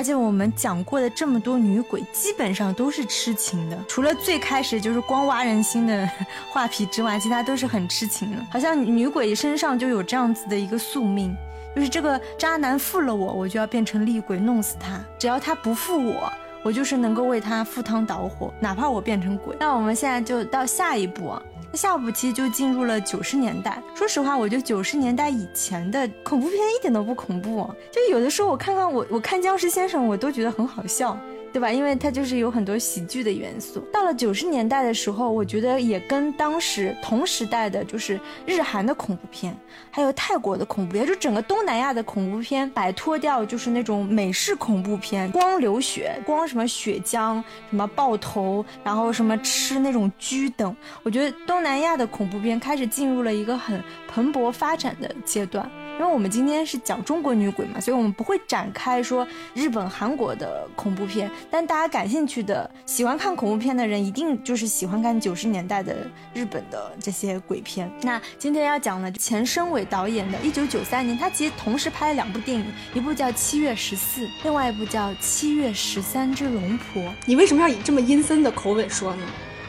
而且我们讲过的这么多女鬼，基本上都是痴情的，除了最开始就是光挖人心的 画皮之外，其他都是很痴情的。好像女鬼身上就有这样子的一个宿命，就是这个渣男负了我，我就要变成厉鬼弄死他；只要他不负我，我就是能够为他赴汤蹈火，哪怕我变成鬼。那我们现在就到下一步。下部其实就进入了九十年代。说实话，我觉得九十年代以前的恐怖片一点都不恐怖，就有的时候我看看我我看僵尸先生，我都觉得很好笑。对吧？因为它就是有很多喜剧的元素。到了九十年代的时候，我觉得也跟当时同时代的，就是日韩的恐怖片，还有泰国的恐怖片，就整个东南亚的恐怖片摆脱掉，就是那种美式恐怖片，光流血，光什么血浆，什么爆头，然后什么吃那种蛆等。我觉得东南亚的恐怖片开始进入了一个很蓬勃发展的阶段。因为我们今天是讲中国女鬼嘛，所以我们不会展开说日本、韩国的恐怖片。但大家感兴趣的、喜欢看恐怖片的人，一定就是喜欢看九十年代的日本的这些鬼片。那今天要讲的钱生伟导演的一九九三年，他其实同时拍了两部电影，一部叫《七月十四》，另外一部叫《七月十三之龙婆》。你为什么要以这么阴森的口吻说呢？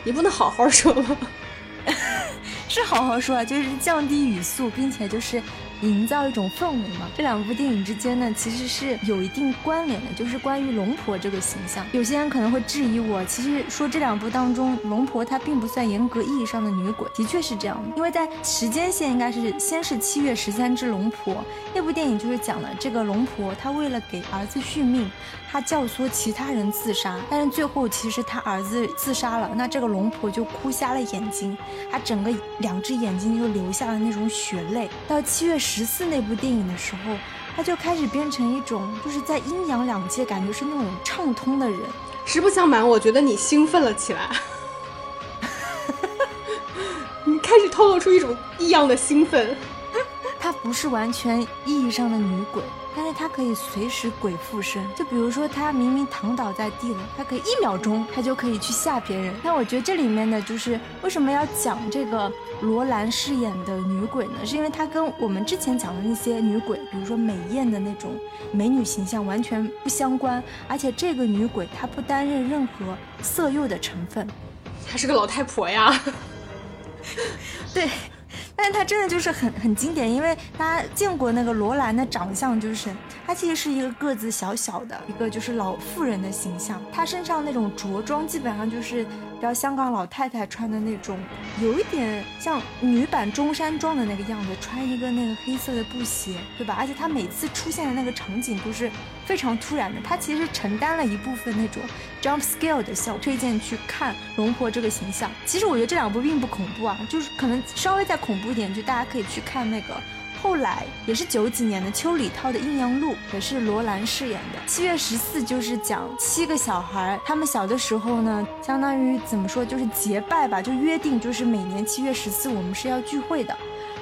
你不能好好说吗？是好好说啊，就是降低语速，并且就是营造一种氛围嘛。这两部电影之间呢，其实是有一定关联的，就是关于龙婆这个形象。有些人可能会质疑我，其实说这两部当中，龙婆她并不算严格意义上的女鬼，的确是这样的。因为在时间线应该是先是七月十三之龙婆那部电影，就是讲了这个龙婆她为了给儿子续命。他教唆其他人自杀，但是最后其实他儿子自杀了，那这个龙婆就哭瞎了眼睛，她整个两只眼睛就流下了那种血泪。到七月十四那部电影的时候，他就开始变成一种就是在阴阳两界感觉是那种畅通的人。实不相瞒，我觉得你兴奋了起来，你开始透露出一种异样的兴奋。她不是完全意义上的女鬼。但是他可以随时鬼附身，就比如说他明明躺倒在地了，他可以一秒钟他就可以去吓别人。那我觉得这里面的就是为什么要讲这个罗兰饰演的女鬼呢？是因为她跟我们之前讲的那些女鬼，比如说美艳的那种美女形象完全不相关。而且这个女鬼她不担任任何色诱的成分，她是个老太婆呀。对。但他真的就是很很经典，因为大家见过那个罗兰的长相，就是他其实是一个个子小小的一个就是老妇人的形象，他身上那种着装基本上就是。比较香港老太太穿的那种，有一点像女版中山装的那个样子，穿一个那个黑色的布鞋，对吧？而且她每次出现的那个场景都是非常突然的，他其实承担了一部分那种 jump scale 的效果。推荐去看龙婆这个形象。其实我觉得这两部并不恐怖啊，就是可能稍微再恐怖一点，就大家可以去看那个。后来也是九几年的邱礼涛的《阴阳路》，也是罗兰饰演的。七月十四就是讲七个小孩，他们小的时候呢，相当于怎么说，就是结拜吧，就约定，就是每年七月十四我们是要聚会的，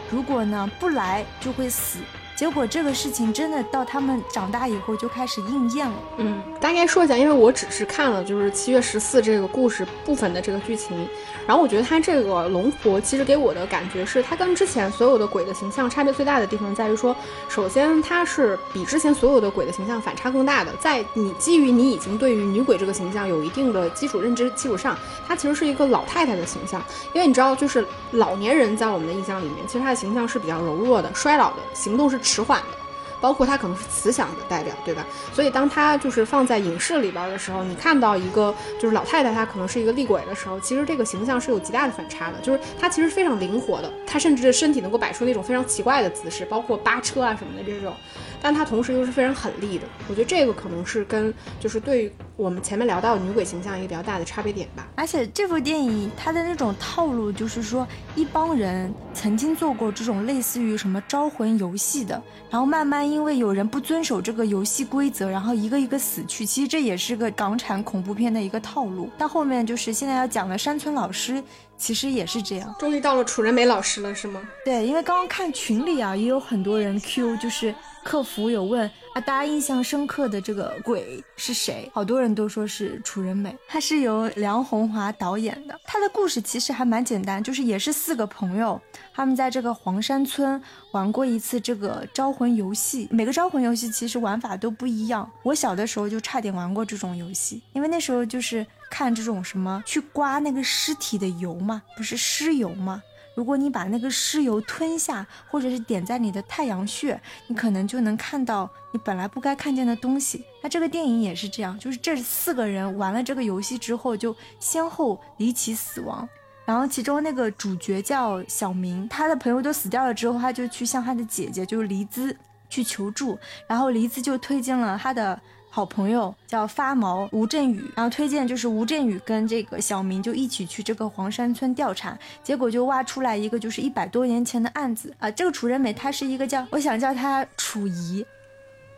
如果呢不来就会死。结果这个事情真的到他们长大以后就开始应验了。嗯，大概说一下，因为我只是看了就是七月十四这个故事部分的这个剧情，然后我觉得他这个龙婆其实给我的感觉是，他跟之前所有的鬼的形象差别最大的地方在于说，首先他是比之前所有的鬼的形象反差更大的，在你基于你已经对于女鬼这个形象有一定的基础认知基础上，她其实是一个老太太的形象，因为你知道，就是老年人在我们的印象里面，其实她的形象是比较柔弱的、衰老的，行动是。迟缓的，包括它可能是慈祥的代表，对吧？所以当它就是放在影视里边的时候，你看到一个就是老太太，她可能是一个厉鬼的时候，其实这个形象是有极大的反差的。就是她其实非常灵活的，她甚至身体能够摆出那种非常奇怪的姿势，包括扒车啊什么的这种。但她同时又是非常狠厉的，我觉得这个可能是跟就是对我们前面聊到女鬼形象一个比较大的差别点吧。而且这部电影它的那种套路，就是说一帮人曾经做过这种类似于什么招魂游戏的，然后慢慢因为有人不遵守这个游戏规则，然后一个一个死去。其实这也是个港产恐怖片的一个套路。到后面就是现在要讲的山村老师。其实也是这样，终于到了楚人美老师了，是吗？对，因为刚刚看群里啊，也有很多人 Q，就是客服有问啊，大家印象深刻的这个鬼是谁？好多人都说是楚人美，他是由梁红华导演的。他的故事其实还蛮简单，就是也是四个朋友，他们在这个黄山村玩过一次这个招魂游戏。每个招魂游戏其实玩法都不一样。我小的时候就差点玩过这种游戏，因为那时候就是。看这种什么去刮那个尸体的油嘛，不是尸油吗？如果你把那个尸油吞下，或者是点在你的太阳穴，你可能就能看到你本来不该看见的东西。那这个电影也是这样，就是这四个人玩了这个游戏之后，就先后离奇死亡。然后其中那个主角叫小明，他的朋友都死掉了之后，他就去向他的姐姐就是黎姿去求助，然后黎姿就推荐了他的。好朋友叫发毛吴镇宇，然后推荐就是吴镇宇跟这个小明就一起去这个黄山村调查，结果就挖出来一个就是一百多年前的案子啊。这个楚人美她是一个叫我想叫她楚姨，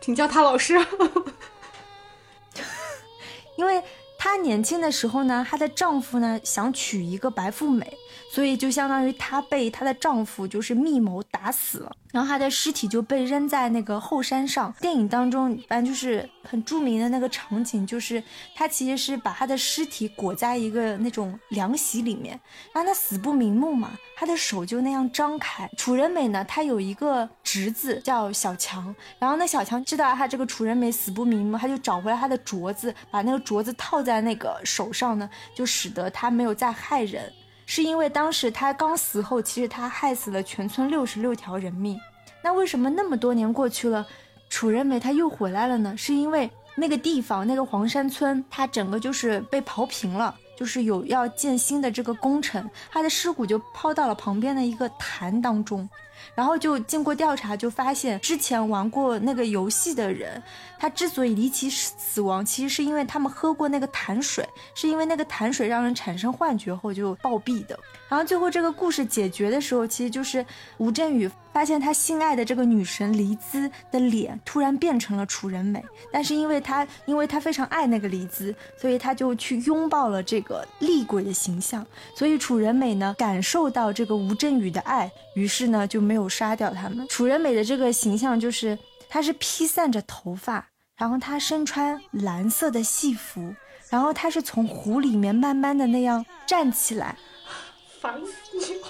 请叫她老师，因为。她年轻的时候呢，她的丈夫呢想娶一个白富美，所以就相当于她被她的丈夫就是密谋打死了。然后她的尸体就被扔在那个后山上。电影当中，反正就是很著名的那个场景，就是她其实是把她的尸体裹在一个那种凉席里面，然后她死不瞑目嘛，她的手就那样张开。楚人美呢，她有一个侄子叫小强，然后那小强知道她这个楚人美死不瞑目，他就找回来她的镯子，把那个镯子套在那个手上呢，就使得他没有再害人。是因为当时他刚死后，其实他害死了全村六十六条人命。那为什么那么多年过去了，楚人美他又回来了呢？是因为那个地方那个黄山村，它整个就是被刨平了，就是有要建新的这个工程，他的尸骨就抛到了旁边的一个潭当中。然后就经过调查，就发现之前玩过那个游戏的人，他之所以离奇死亡，其实是因为他们喝过那个潭水，是因为那个潭水让人产生幻觉后就暴毙的。然后最后这个故事解决的时候，其实就是吴镇宇发现他心爱的这个女神黎姿的脸突然变成了楚人美，但是因为他因为他非常爱那个黎姿，所以他就去拥抱了这个厉鬼的形象。所以楚人美呢感受到这个吴镇宇的爱，于是呢就没有杀掉他们。楚人美的这个形象就是她是披散着头发，然后她身穿蓝色的戏服，然后她是从湖里面慢慢的那样站起来。烦死了！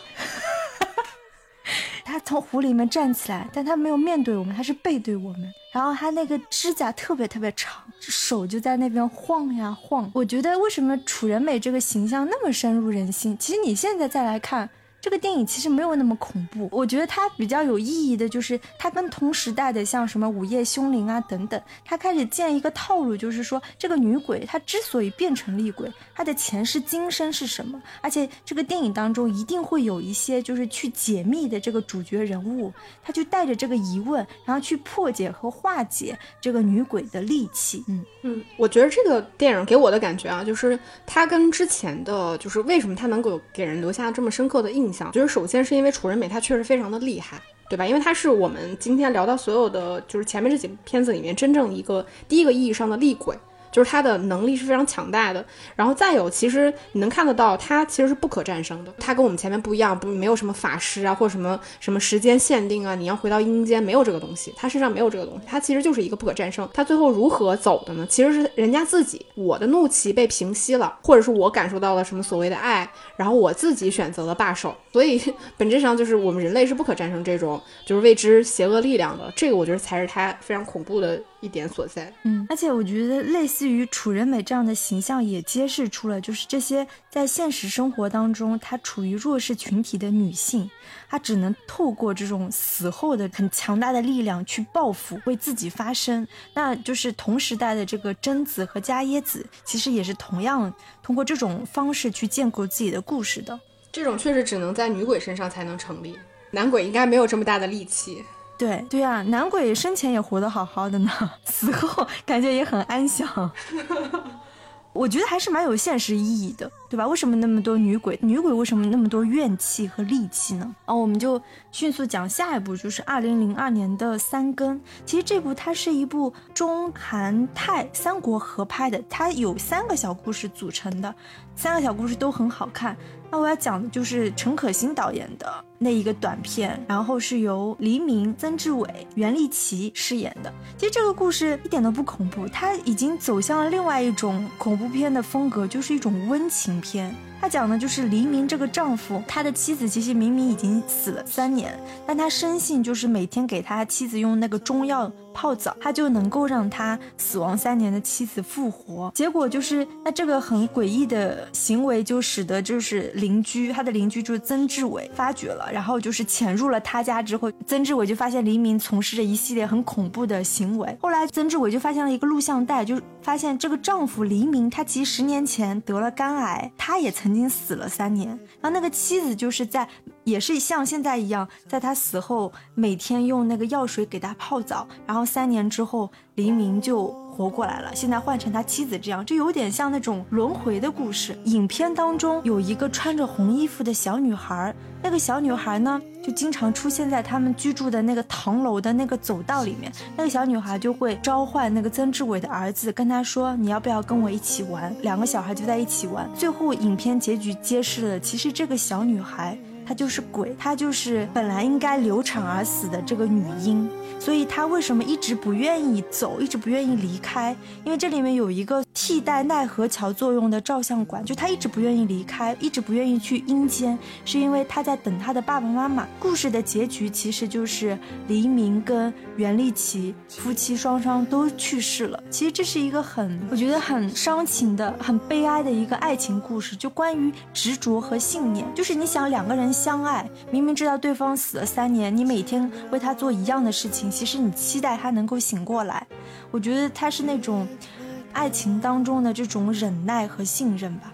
他从湖里面站起来，但他没有面对我们，他是背对我们。然后他那个指甲特别特别长，手就在那边晃呀晃。我觉得为什么楚人美这个形象那么深入人心？其实你现在再来看。这个电影其实没有那么恐怖，我觉得它比较有意义的就是它跟同时代的像什么《午夜凶铃》啊等等，它开始建一个套路，就是说这个女鬼她之所以变成厉鬼，她的前世今生是什么？而且这个电影当中一定会有一些就是去解密的这个主角人物，他就带着这个疑问，然后去破解和化解这个女鬼的戾气。嗯嗯，我觉得这个电影给我的感觉啊，就是它跟之前的就是为什么它能够给人留下这么深刻的印象。就是首先是因为楚人美她确实非常的厉害，对吧？因为她是我们今天聊到所有的就是前面这几部片子里面真正一个第一个意义上的厉鬼。就是他的能力是非常强大的，然后再有，其实你能看得到，他其实是不可战胜的。他跟我们前面不一样，不没有什么法师啊，或者什么什么时间限定啊，你要回到阴间，没有这个东西，他身上没有这个东西，他其实就是一个不可战胜。他最后如何走的呢？其实是人家自己，我的怒气被平息了，或者是我感受到了什么所谓的爱，然后我自己选择了罢手。所以本质上就是我们人类是不可战胜这种就是未知邪恶力量的。这个我觉得才是他非常恐怖的。一点所在，嗯，而且我觉得类似于楚人美这样的形象，也揭示出了就是这些在现实生活当中，她处于弱势群体的女性，她只能透过这种死后的很强大的力量去报复，为自己发声。那就是同时代的这个贞子和伽椰子，其实也是同样通过这种方式去建构自己的故事的。这种确实只能在女鬼身上才能成立，男鬼应该没有这么大的力气。对对啊，男鬼生前也活得好好的呢，死后感觉也很安详。我觉得还是蛮有现实意义的，对吧？为什么那么多女鬼？女鬼为什么那么多怨气和戾气呢？哦，我们就迅速讲下一部，就是二零零二年的《三更》。其实这部它是一部中韩泰三国合拍的，它有三个小故事组成的，三个小故事都很好看。那我要讲的就是陈可辛导演的那一个短片，然后是由黎明、曾志伟、袁立奇饰演的。其实这个故事一点都不恐怖，它已经走向了另外一种恐怖片的风格，就是一种温情片。他讲的就是黎明这个丈夫，他的妻子其实明明已经死了三年，但他深信就是每天给他妻子用那个中药泡澡，他就能够让他死亡三年的妻子复活。结果就是那这个很诡异的行为，就使得就是邻居，他的邻居就是曾志伟发觉了，然后就是潜入了他家之后，曾志伟就发现黎明从事着一系列很恐怖的行为。后来曾志伟就发现了一个录像带，就发现这个丈夫黎明他其实十年前得了肝癌，他也曾。经死了三年，然后那个妻子就是在也是像现在一样，在他死后每天用那个药水给他泡澡，然后三年之后黎明就活过来了。现在换成他妻子这样，就有点像那种轮回的故事。影片当中有一个穿着红衣服的小女孩，那个小女孩呢，就经常出现在他们居住的那个唐楼的那个走道里面。那个小女孩就会召唤那个曾志伟的儿子，跟他说：“你要不要跟我一起玩？”两个小孩就在一起玩。最后影片结局揭示了，其实这个小女孩。她就是鬼，她就是本来应该流产而死的这个女婴，所以她为什么一直不愿意走，一直不愿意离开？因为这里面有一个替代奈何桥作用的照相馆，就她一直不愿意离开，一直不愿意去阴间，是因为她在等她的爸爸妈妈。故事的结局其实就是黎明跟袁立奇夫妻双双都去世了。其实这是一个很，我觉得很伤情的、很悲哀的一个爱情故事，就关于执着和信念，就是你想两个人。相爱，明明知道对方死了三年，你每天为他做一样的事情，其实你期待他能够醒过来。我觉得他是那种爱情当中的这种忍耐和信任吧。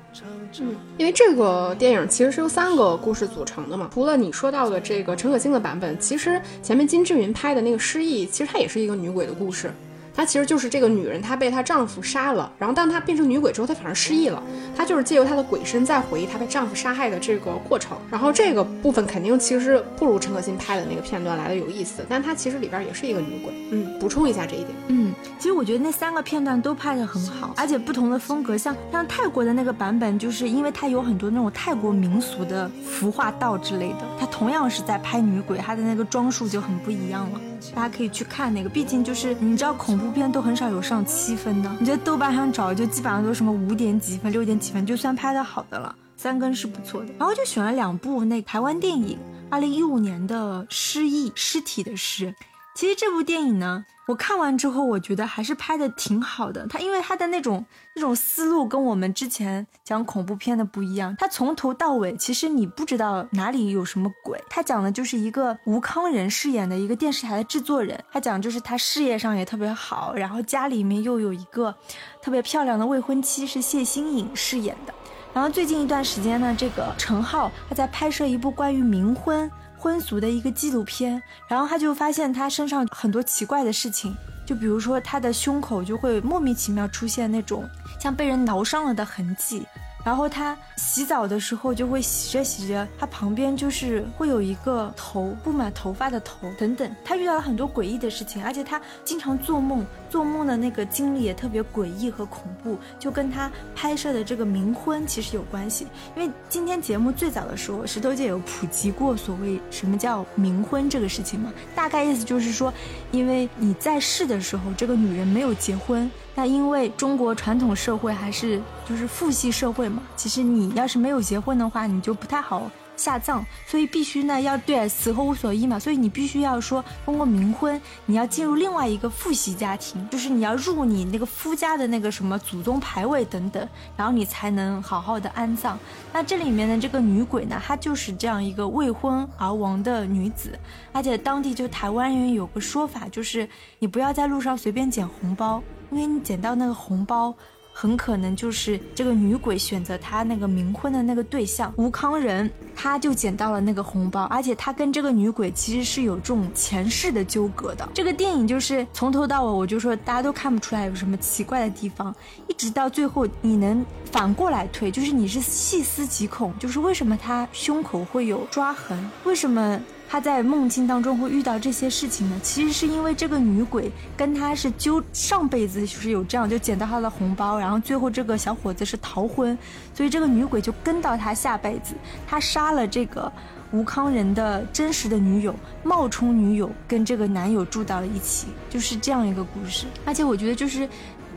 嗯，因为这个电影其实是由三个故事组成的嘛。除了你说到的这个陈可辛的版本，其实前面金智云拍的那个失忆，其实它也是一个女鬼的故事。她其实就是这个女人，她被她丈夫杀了，然后当她变成女鬼之后，她反而失忆了。她就是借由她的鬼身在回忆她被丈夫杀害的这个过程。然后这个部分肯定其实不如陈可辛拍的那个片段来的有意思，但她其实里边也是一个女鬼。嗯，补充一下这一点。嗯，其实我觉得那三个片段都拍得很好，而且不同的风格，像像泰国的那个版本，就是因为它有很多那种泰国民俗的服化道之类的，它同样是在拍女鬼，它的那个装束就很不一样了。大家可以去看那个，毕竟就是你知道恐怖片都很少有上七分的，你在豆瓣上找就基本上都什么五点几分、六点几分，就算拍的好的了，三更是不错的。然后就选了两部那台湾电影，二零一五年的《失忆尸体的尸》。其实这部电影呢，我看完之后，我觉得还是拍的挺好的。它因为它的那种这种思路跟我们之前讲恐怖片的不一样。它从头到尾，其实你不知道哪里有什么鬼。它讲的就是一个吴康仁饰演的一个电视台的制作人，他讲就是他事业上也特别好，然后家里面又有一个特别漂亮的未婚妻，是谢欣颖饰演的。然后最近一段时间呢，这个陈浩他在拍摄一部关于冥婚。婚俗的一个纪录片，然后他就发现他身上很多奇怪的事情，就比如说他的胸口就会莫名其妙出现那种像被人挠伤了的痕迹。然后他洗澡的时候就会洗着洗着，他旁边就是会有一个头布满头发的头等等。他遇到了很多诡异的事情，而且他经常做梦，做梦的那个经历也特别诡异和恐怖，就跟他拍摄的这个冥婚其实有关系。因为今天节目最早的时候，石头姐有普及过所谓什么叫冥婚这个事情嘛，大概意思就是说，因为你在世的时候，这个女人没有结婚。那因为中国传统社会还是就是父系社会嘛，其实你要是没有结婚的话，你就不太好。下葬，所以必须呢要对死后无所依嘛，所以你必须要说通过冥婚，你要进入另外一个父系家庭，就是你要入你那个夫家的那个什么祖宗牌位等等，然后你才能好好的安葬。那这里面的这个女鬼呢，她就是这样一个未婚而亡的女子，而且当地就台湾人有个说法，就是你不要在路上随便捡红包，因为你捡到那个红包。很可能就是这个女鬼选择她那个冥婚的那个对象吴康仁，他就捡到了那个红包，而且他跟这个女鬼其实是有这种前世的纠葛的。这个电影就是从头到尾，我就说大家都看不出来有什么奇怪的地方，一直到最后你能反过来推，就是你是细思极恐，就是为什么他胸口会有抓痕，为什么？他在梦境当中会遇到这些事情呢，其实是因为这个女鬼跟他是纠上辈子就是有这样，就捡到他的红包，然后最后这个小伙子是逃婚，所以这个女鬼就跟到他下辈子，他杀了这个吴康仁的真实的女友，冒充女友跟这个男友住到了一起，就是这样一个故事。而且我觉得就是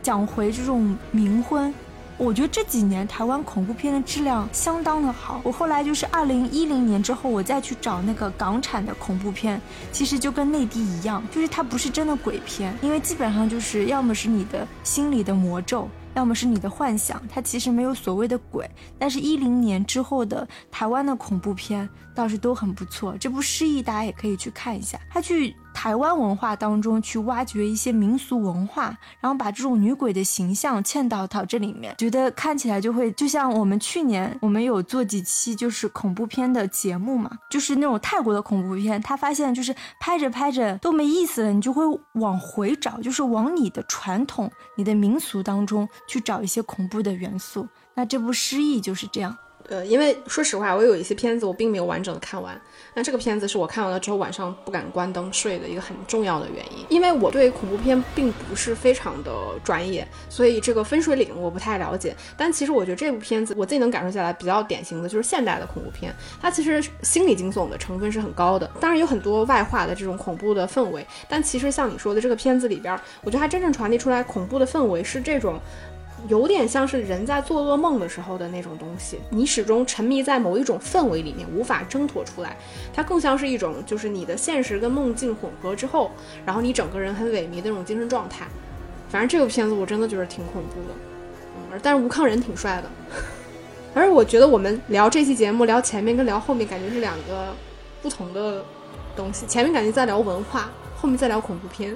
讲回这种冥婚。我觉得这几年台湾恐怖片的质量相当的好。我后来就是二零一零年之后，我再去找那个港产的恐怖片，其实就跟内地一样，就是它不是真的鬼片，因为基本上就是要么是你的心里的魔咒，要么是你的幻想，它其实没有所谓的鬼。但是，一零年之后的台湾的恐怖片倒是都很不错。这部《失忆》大家也可以去看一下，它去。台湾文化当中去挖掘一些民俗文化，然后把这种女鬼的形象嵌到到这里面，觉得看起来就会就像我们去年我们有做几期就是恐怖片的节目嘛，就是那种泰国的恐怖片，他发现就是拍着拍着都没意思了，你就会往回找，就是往你的传统、你的民俗当中去找一些恐怖的元素。那这部《失忆》就是这样。呃，因为说实话，我有一些片子我并没有完整的看完。那这个片子是我看完了之后晚上不敢关灯睡的一个很重要的原因。因为我对恐怖片并不是非常的专业，所以这个分水岭我不太了解。但其实我觉得这部片子我自己能感受下来，比较典型的就是现代的恐怖片，它其实心理惊悚的成分是很高的。当然有很多外化的这种恐怖的氛围，但其实像你说的这个片子里边，我觉得它真正传递出来恐怖的氛围是这种。有点像是人在做噩梦的时候的那种东西，你始终沉迷在某一种氛围里面，无法挣脱出来。它更像是一种，就是你的现实跟梦境混合之后，然后你整个人很萎靡的那种精神状态。反正这个片子我真的觉得挺恐怖的，嗯，但是吴康仁挺帅的。而我觉得我们聊这期节目，聊前面跟聊后面感觉是两个不同的东西。前面感觉在聊文化，后面在聊恐怖片。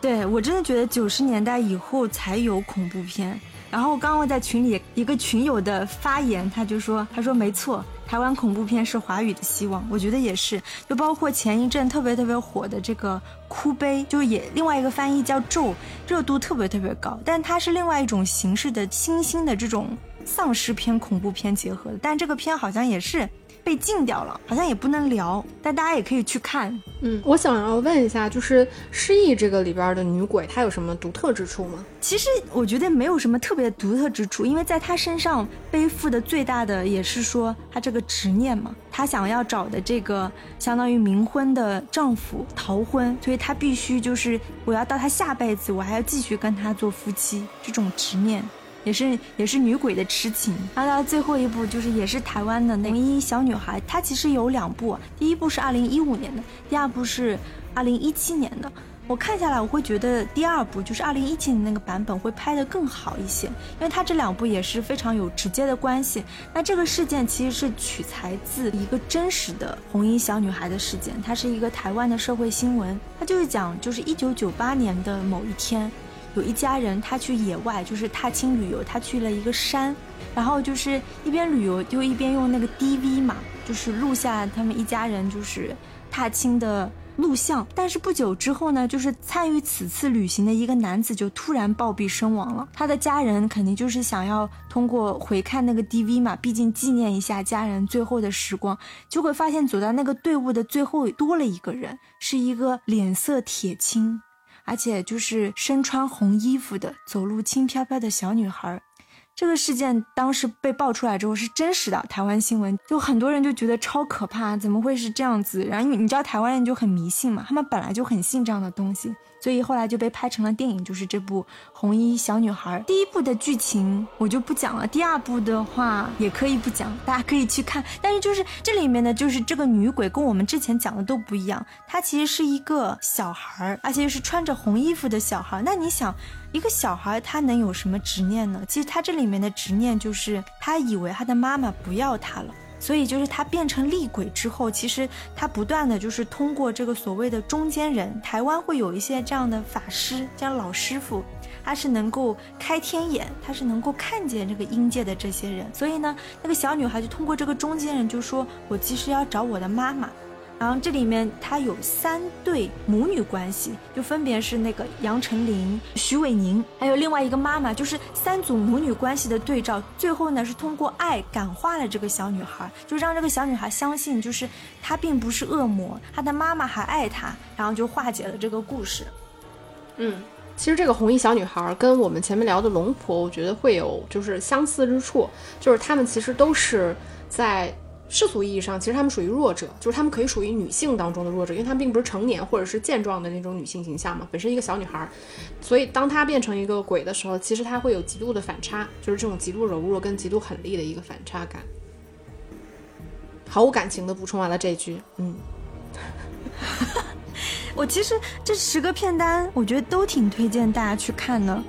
对我真的觉得九十年代以后才有恐怖片。然后刚刚在群里一个群友的发言，他就说：“他说没错，台湾恐怖片是华语的希望。我觉得也是，就包括前一阵特别特别火的这个《哭悲》，就也另外一个翻译叫《咒》，热度特别特别高。但它是另外一种形式的新兴的这种丧尸片、恐怖片结合的。但这个片好像也是。”被禁掉了，好像也不能聊，但大家也可以去看。嗯，我想要问一下，就是《失忆》这个里边的女鬼，她有什么独特之处吗？其实我觉得没有什么特别独特之处，因为在她身上背负的最大的也是说她这个执念嘛，她想要找的这个相当于冥婚的丈夫逃婚，所以她必须就是我要到她下辈子，我还要继续跟他做夫妻，这种执念。也是也是女鬼的痴情，然后到最后一部就是也是台湾的那红衣小女孩，它其实有两部，第一部是二零一五年的，第二部是二零一七年的。我看下来，我会觉得第二部就是二零一七年那个版本会拍得更好一些，因为它这两部也是非常有直接的关系。那这个事件其实是取材自一个真实的红衣小女孩的事件，它是一个台湾的社会新闻，它就是讲就是一九九八年的某一天。有一家人，他去野外，就是踏青旅游，他去了一个山，然后就是一边旅游，就一边用那个 DV 嘛，就是录下他们一家人就是踏青的录像。但是不久之后呢，就是参与此次旅行的一个男子就突然暴毙身亡了。他的家人肯定就是想要通过回看那个 DV 嘛，毕竟纪念一下家人最后的时光，就会发现走到那个队伍的最后多了一个人，是一个脸色铁青。而且就是身穿红衣服的、走路轻飘飘的小女孩，这个事件当时被爆出来之后是真实的，台湾新闻就很多人就觉得超可怕，怎么会是这样子？然后你知道台湾人就很迷信嘛，他们本来就很信这样的东西。所以后来就被拍成了电影，就是这部《红衣小女孩》。第一部的剧情我就不讲了，第二部的话也可以不讲，大家可以去看。但是就是这里面呢，就是这个女鬼跟我们之前讲的都不一样，她其实是一个小孩儿，而且又是穿着红衣服的小孩儿。那你想，一个小孩他能有什么执念呢？其实他这里面的执念就是他以为他的妈妈不要他了。所以就是他变成厉鬼之后，其实他不断的就是通过这个所谓的中间人，台湾会有一些这样的法师，这样老师傅，他是能够开天眼，他是能够看见这个阴界的这些人。所以呢，那个小女孩就通过这个中间人，就说我其实要找我的妈妈。然后这里面它有三对母女关系，就分别是那个杨丞琳、徐伟宁，还有另外一个妈妈，就是三组母女关系的对照。最后呢是通过爱感化了这个小女孩，就让这个小女孩相信，就是她并不是恶魔，她的妈妈还爱她，然后就化解了这个故事。嗯，其实这个红衣小女孩跟我们前面聊的龙婆，我觉得会有就是相似之处，就是她们其实都是在。世俗意义上，其实她们属于弱者，就是她们可以属于女性当中的弱者，因为她们并不是成年或者是健壮的那种女性形象嘛，本身一个小女孩，所以当她变成一个鬼的时候，其实她会有极度的反差，就是这种极度柔弱跟极度狠厉的一个反差感。毫无感情的补充完了这句，嗯，我其实这十个片单，我觉得都挺推荐大家去看的。